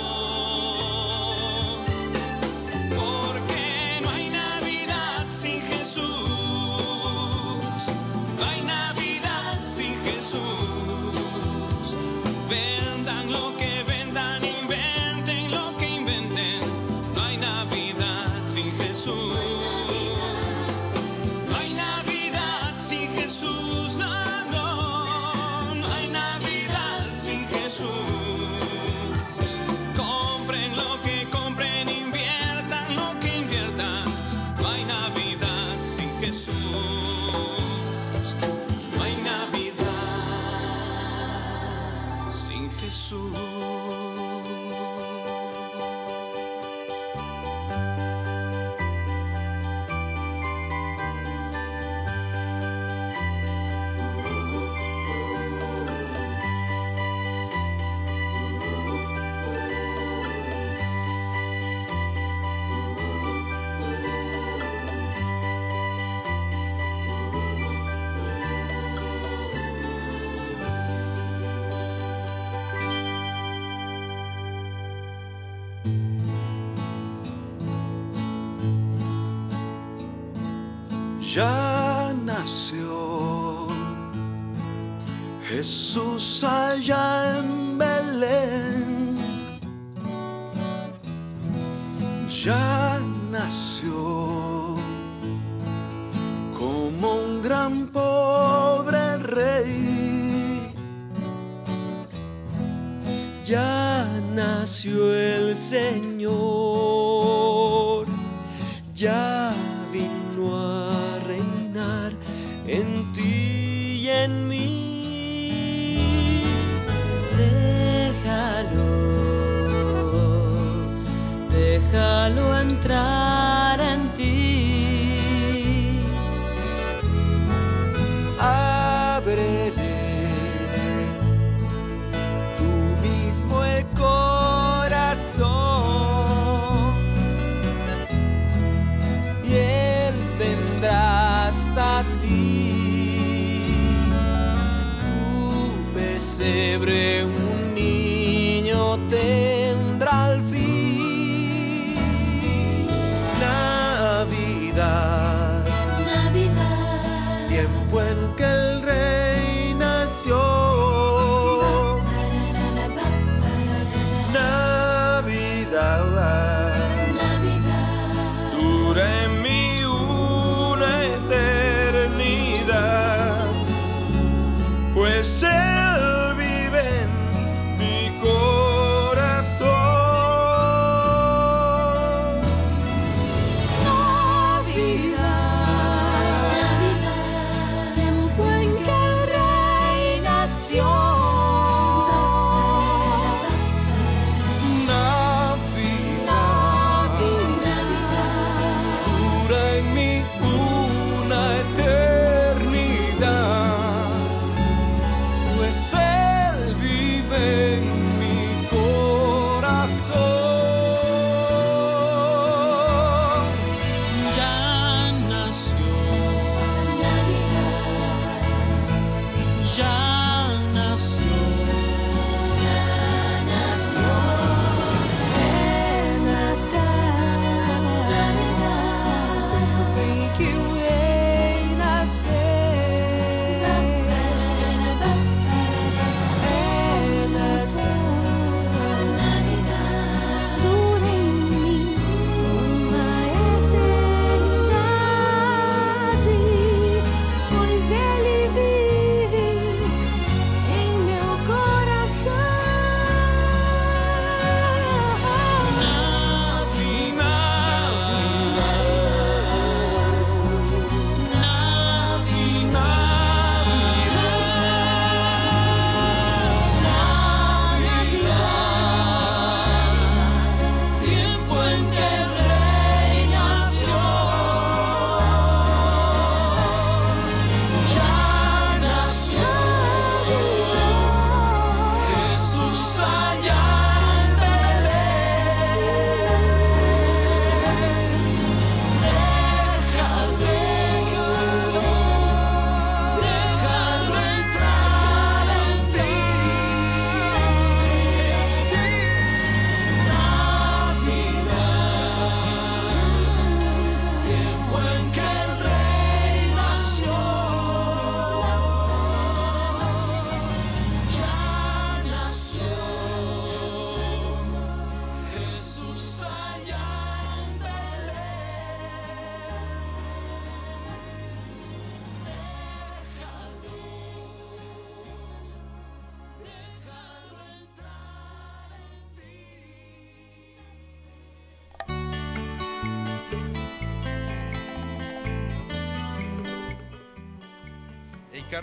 Pesebre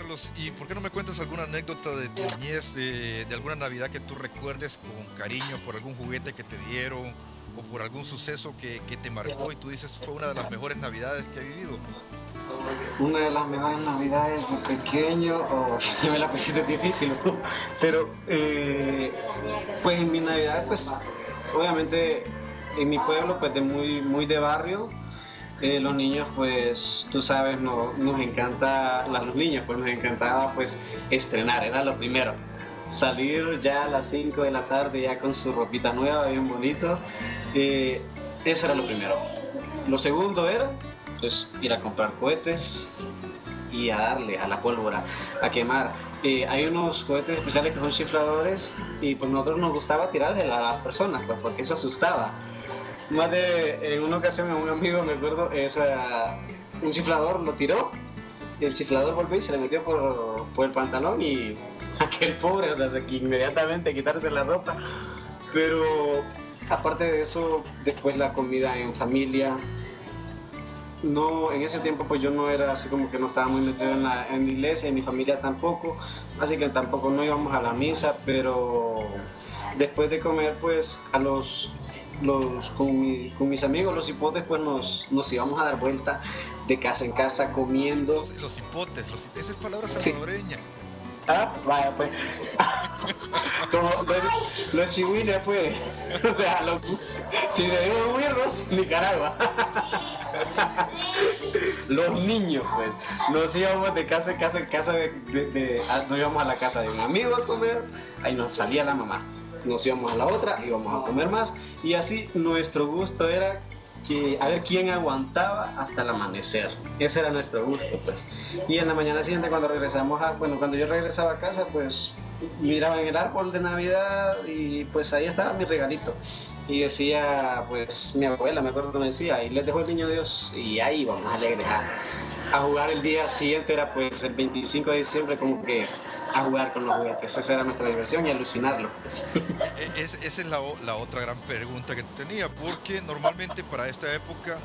Carlos, ¿y por qué no me cuentas alguna anécdota de tu niñez, de, de alguna Navidad que tú recuerdes con cariño, por algún juguete que te dieron o por algún suceso que, que te marcó y tú dices fue una de las mejores Navidades que he vivido? Una de las mejores navidades de pequeño, o ya me la pusiste difícil, pero eh, pues en mi navidad, pues obviamente en mi pueblo, pues de muy, muy de barrio, los niños, pues tú sabes, no, nos encanta, los niños, pues nos encantaba pues estrenar, era lo primero. Salir ya a las 5 de la tarde ya con su ropita nueva, bien bonito. eso era lo primero. Lo segundo era pues ir a comprar cohetes y a darle a la pólvora, a quemar. Hay unos cohetes especiales que son chifladores y pues nosotros nos gustaba tirarle a las personas, pues porque eso asustaba. Más de en una ocasión a un amigo, me acuerdo, esa, un chiflador lo tiró y el chiflador volvió y se le metió por, por el pantalón y aquel pobre, o sea, se inmediatamente quitarse la ropa. Pero aparte de eso, después la comida en familia. No, en ese tiempo pues yo no era así como que no estaba muy metido en la, en la iglesia, en mi familia tampoco, así que tampoco no íbamos a la misa, pero después de comer pues a los, los con, mi- con mis amigos los hipotes pues nos, nos íbamos a dar vuelta de casa en casa comiendo. Los, los hipotes, los, esa es palabra Sí. salvadoreña. Ah, vaya pues. Como los, los chihuines pues. O sea, los, si le digo huirros, Nicaragua. Los niños pues. Nos íbamos de casa en casa en casa de, de- de- a- nos íbamos a la casa de un amigo a comer, ahí nos salía la mamá. Nos íbamos a la otra, íbamos a comer más. Y así nuestro gusto era que a ver quién aguantaba hasta el amanecer. Ese era nuestro gusto, pues. Y en la mañana siguiente cuando regresamos a, bueno, cuando yo regresaba a casa, pues miraba en el árbol de Navidad y pues ahí estaba mi regalito. Y decía, pues mi abuela, me acuerdo me decía, y les dejó el niño Dios y ahí vamos alegres a, a jugar el día siguiente, era pues el 25 de diciembre como que a jugar con los juguetes. Esa era nuestra diversión y alucinarlo. pues. E- es- esa es la, la otra gran pregunta que tenía, porque normalmente para esta época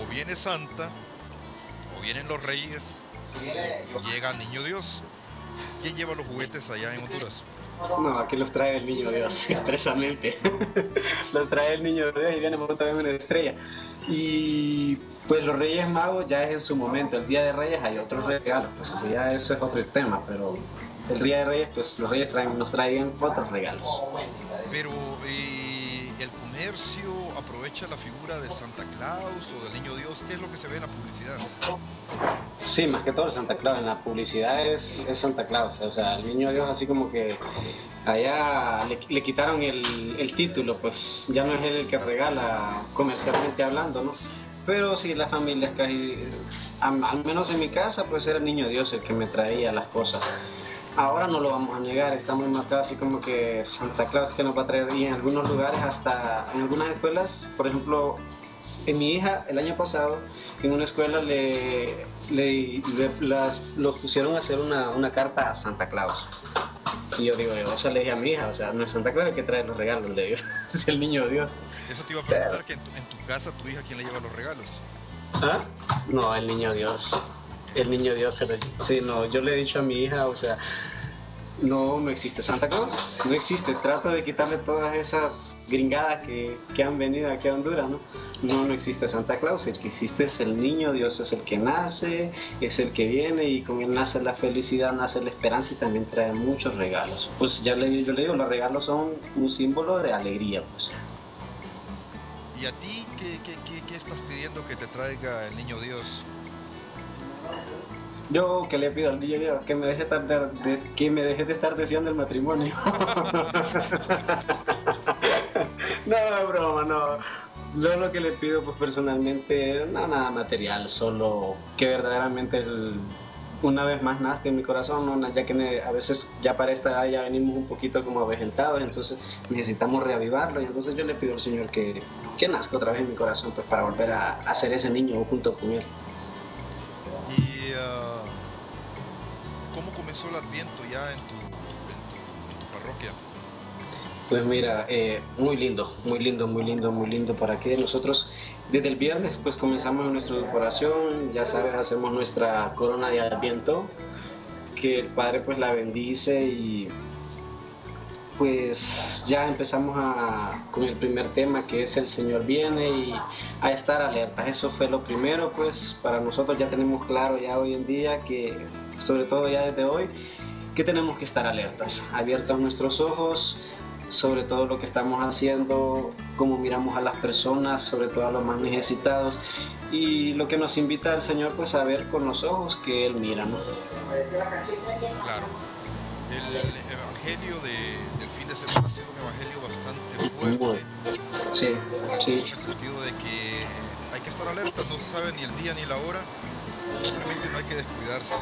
o viene Santa, o vienen los reyes, llega el niño Dios. ¿Quién lleva los juguetes allá en Honduras? No, aquí los trae el niño Dios, expresamente. los trae el niño Dios y viene por también una estrella. Y pues los Reyes Magos ya es en su momento. El Día de Reyes hay otros regalos, pues ya eso es otro tema, pero el Día de Reyes, pues los Reyes traen, nos traen otros regalos. Pero eh, comercio aprovecha la figura de Santa Claus o del niño Dios. ¿Qué es lo que se ve en la publicidad? Sí, más que todo el Santa Claus. En la publicidad es, Santa Claus. O sea, el niño Dios así como que allá le, quitaron el, título, pues ya no es él el que regala comercialmente hablando, ¿no? Pero sí, las familias casi, al menos en mi casa, pues era el niño Dios el que me traía las cosas. Ahora no lo vamos a negar, está muy marcado así como que Santa Claus que nos va a traer y en algunos lugares hasta, en algunas escuelas, por ejemplo, en mi hija el año pasado en una escuela le, le, le- las, los pusieron a hacer una, una carta a Santa Claus. Y yo digo, o sea, le dije a mi hija, o sea, no es Santa Claus el que trae los regalos, le digo, es el niño Dios. Eso te iba a preguntar, que en tu, en tu casa, tu hija, ¿quién le lleva los regalos? ¿Ah? No, el niño Dios. El niño Dios se lo Sí, no, yo le he dicho a mi hija, o sea, no, no existe Santa Claus, no existe. Trato de quitarle todas esas gringadas que, que han venido aquí a Honduras, ¿no? No, no existe Santa Claus, el que existe es el niño Dios, es el que nace, es el que viene y con él nace la felicidad, nace la esperanza y también trae muchos regalos. Pues ya le, yo le digo, los regalos son un símbolo de alegría, pues. ¿Y a ti qué, qué, qué- qué estás pidiendo que te traiga el niño Dios? Yo que le pido al Dios que me deje estar de, de- que me deje de estar deseando el matrimonio. no, broma, no. Yo lo que le pido pues personalmente, no nada material, solo que verdaderamente el- una vez más nazca en mi corazón, ¿no? ya que me- a veces ya para esta edad ya venimos un poquito como avejentados, entonces necesitamos reavivarlo y entonces yo le pido al Señor que, que nazca otra vez en mi corazón pues para volver a, a ser ese niño junto con él. ¿Y ah, cómo comenzó el Adviento ya en tu, parroquia? Pues mira, eh, muy lindo, muy lindo, muy lindo, muy lindo para que nosotros desde el viernes pues comenzamos nuestra decoración, ya sabes, hacemos nuestra corona de adviento, que el Padre pues la bendice y pues ya empezamos a, con el primer tema que es el Señor viene y a estar alertas. Eso fue lo primero pues para nosotros ya tenemos claro ya hoy en día que sobre todo ya desde hoy que tenemos que estar alertas, abiertos nuestros ojos sobre todo lo que estamos haciendo, cómo miramos a las personas, sobre todo a los más necesitados y lo que nos invita el Señor pues a ver con los ojos que Él mira, ¿no? Claro. El evangelio de- de semana ha sido un evangelio bastante fuerte. Sí, sí. En el sentido de que hay que estar alerta, no se sabe ni el día ni la hora, simplemente no hay que descuidarse.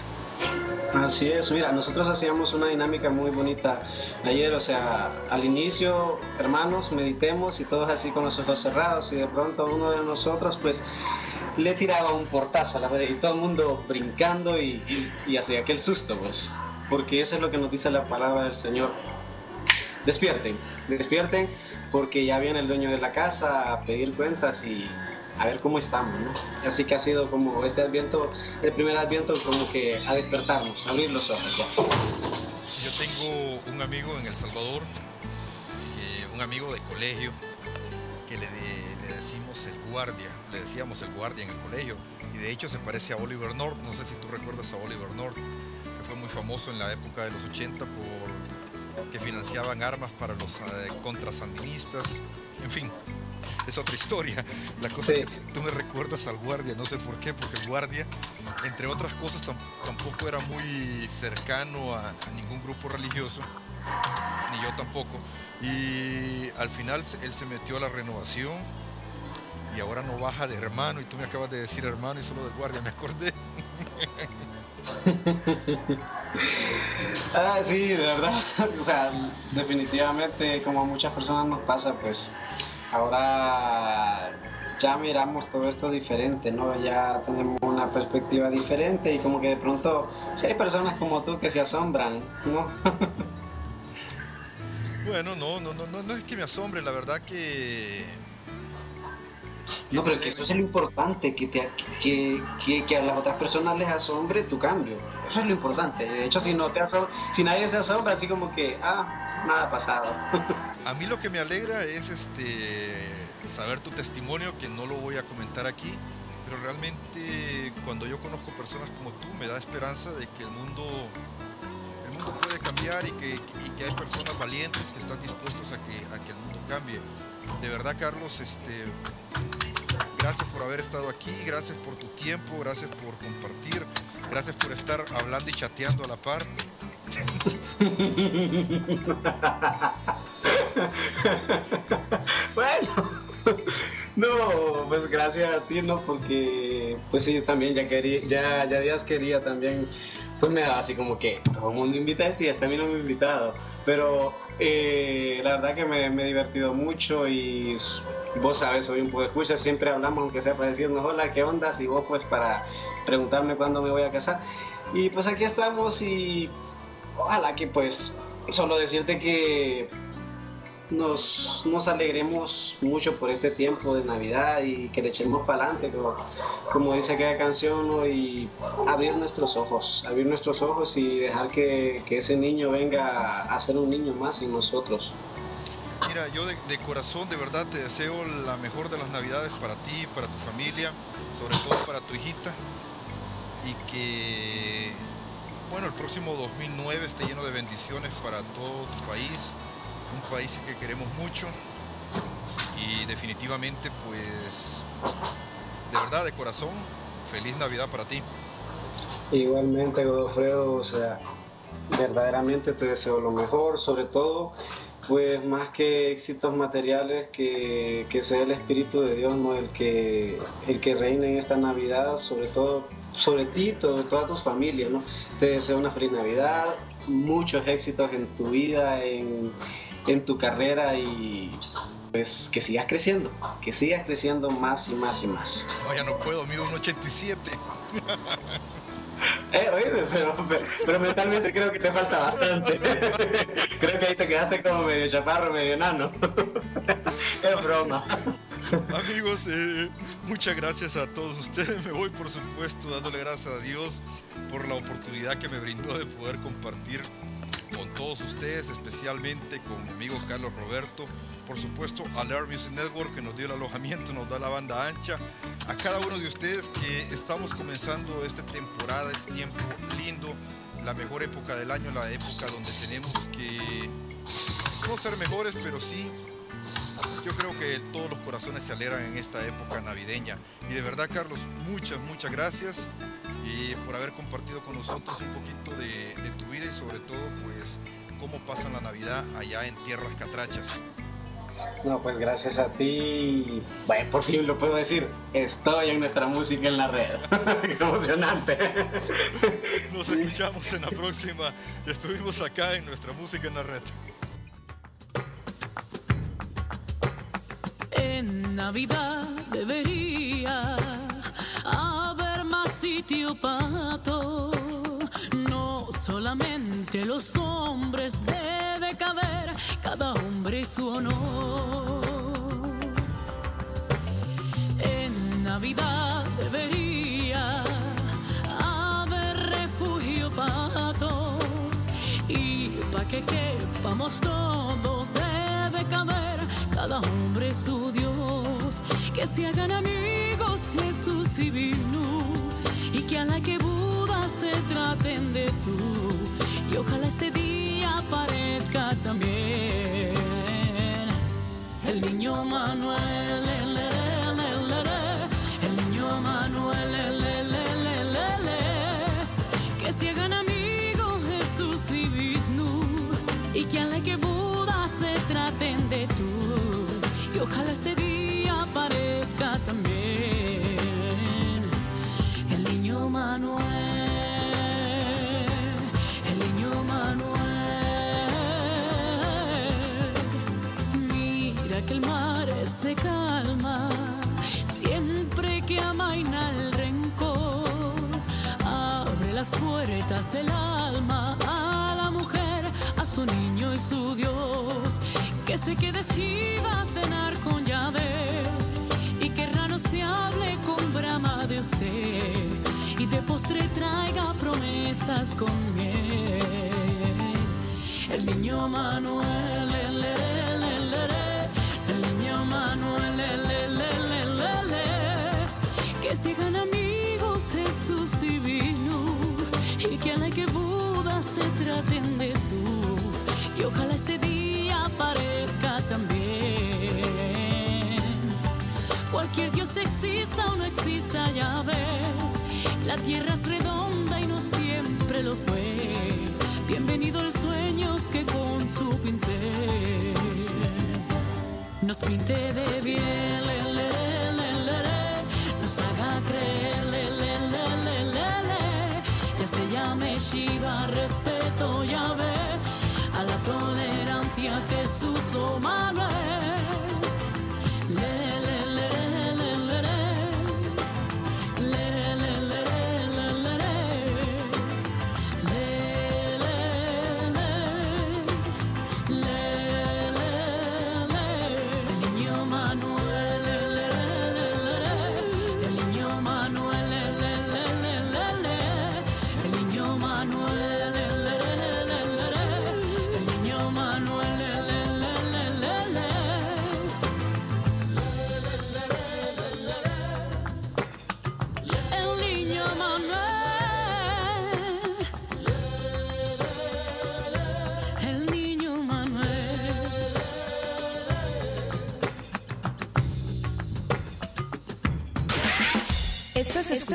Así es, mira, nosotros hacíamos una dinámica muy bonita ayer, o sea, al inicio, hermanos, meditemos y todos así con los ojos cerrados y de pronto uno de nosotros pues le tiraba un portazo a la pared y todo el mundo brincando y, y, y hacía aquel susto, pues, porque eso es lo que nos dice la palabra del Señor. Despierten, despierten, porque ya viene el dueño de la casa a pedir cuentas y a ver cómo estamos, ¿no? Así que ha sido como este adviento, el primer adviento como que a despertarnos, a abrir los ojos ya. Yo tengo un amigo en El Salvador, eh, un amigo de colegio, que le, de- le decimos el guardia, le decíamos el guardia en el colegio, y de hecho se parece a Oliver North, no sé si tú recuerdas a Oliver North, que fue muy famoso en la época de los 80 por que financiaban armas para los eh, contrasandinistas, en fin, es otra historia. La cosa es que tú me recuerdas al guardia, no sé por qué, porque el guardia, entre otras cosas, tam- tampoco era muy cercano a, a ningún grupo religioso, ni yo tampoco. Y al final él se metió a la renovación y ahora no baja de hermano. Y tú me acabas de decir hermano y solo del guardia, me acordé. Ah, sí, de verdad. O sea, definitivamente, como a muchas personas nos pasa, pues ahora ya miramos todo esto diferente, ¿no? Ya tenemos una perspectiva diferente y como que de pronto, sí hay personas como tú que se asombran, ¿no? Bueno, no, no, no, no, no es que me asombre, la verdad que No, pero que eso es lo importante, que, te, que, que, que a las otras personas les asombre tu cambio. Eso es lo importante. De hecho, si no te asom- si nadie se asombra, así como que, ah, nada ha pasado. A mí lo que me alegra es este saber tu testimonio, que no lo voy a comentar aquí, pero realmente cuando yo conozco personas como tú me da esperanza de que el mundo el mundo puede cambiar y que, y que hay personas valientes que están dispuestos a que, a que el mundo cambie. De verdad, Carlos, este, gracias por haber estado aquí, gracias por tu tiempo, gracias por compartir, gracias por estar hablando y chateando a la par. bueno, no, pues gracias a ti, ¿no? Porque, pues sí, yo también ya quería, ya, ya días quería también, pues me daba así como que todo el mundo invita a este y hasta a mí no me invitado. Pero eh, la verdad que me, he divertido mucho y vos sabes, soy un poco escucha, siempre hablamos, aunque sea para decirnos hola, ¿qué onda? Y vos pues para preguntarme cuándo me voy a casar. Y pues aquí estamos y ojalá que pues solo decirte que nos, nos alegremos mucho por este tiempo de Navidad y que le echemos para adelante, como, como dice aquella canción, ¿no? y abrir nuestros ojos, abrir nuestros ojos y dejar que, que ese niño venga a ser un niño más en nosotros. Mira, yo de, de corazón de verdad te deseo la mejor de las navidades para ti, para tu familia, sobre todo para tu hijita. Y que, bueno, el próximo 2009 esté lleno de bendiciones para todo tu país, un país que queremos mucho. Y definitivamente, pues, de verdad, de corazón, feliz Navidad para ti. Igualmente, Godofredo, o sea, verdaderamente te deseo lo mejor, sobre todo, pues más que éxitos materiales, que, que sea el Espíritu de Dios, el, que, el que reine en esta Navidad, sobre todo, sobre ti, sobre todas tus familias, ¿no? Te deseo una feliz Navidad, muchos éxitos en tu vida, en, en tu carrera y pues que sigas creciendo, que sigas creciendo más y más y más. No, ya no puedo, mido un 87. Eh, oye, pero, pero, pero mentalmente creo que te falta bastante. creo que ahí te quedaste como medio chaparro, medio enano. es broma. Amigos, eh, muchas gracias a todos ustedes. Me voy, por supuesto, dándole gracias a Dios por la oportunidad que me brindó de poder compartir con todos ustedes, especialmente con mi amigo Carlos Roberto. Por supuesto, a Music Network que nos dio el alojamiento, nos da la banda ancha. A cada uno de ustedes que estamos comenzando esta temporada, este tiempo lindo, la mejor época del año, la época donde tenemos que no ser mejores, pero sí yo creo que todos los corazones se alegran en esta época navideña. Y de verdad, Carlos, muchas, muchas gracias eh, por haber compartido con nosotros un poquito de, de tu vida y sobre todo, pues, cómo pasan la Navidad allá en tierras catrachas. No, pues gracias a ti. Bueno, por fin lo puedo decir. Estoy en nuestra música en la red. Emocionante. Nos escuchamos en la próxima. Estuvimos acá en nuestra música en la red. En Navidad debería haber más sitio para todo. No solamente los hombres debe caber cada hombre su honor. En Navidad debería haber refugio para todos y para que quepamos todos debe caber cada hombre su. Que se hagan amigos Jesús y vino y que a la que Buda se traten de tú y ojalá ese día aparezca también el niño Manuel. el, el, calma, siempre que amaina el rencor, abre las puertas el alma a la mujer, a su niño y su Dios, que se quede chiva a cenar con llave y que rano se hable con brama de usted y de postre traiga promesas con miel. El niño Manuel, que sigan amigos Jesús y vino y que a la que Buda se traten de tú y ojalá ese día aparezca también. Cualquier Dios exista o no exista, ya ves, la tierra es redonda y no siempre lo fue. Bienvenido el sueño que con su pincel nos pinte de bien, nos haga creer, le, le, le, le, le, le, que se llame Shiva, respeto, ya ve, a la tolerancia Jesús o Manuel.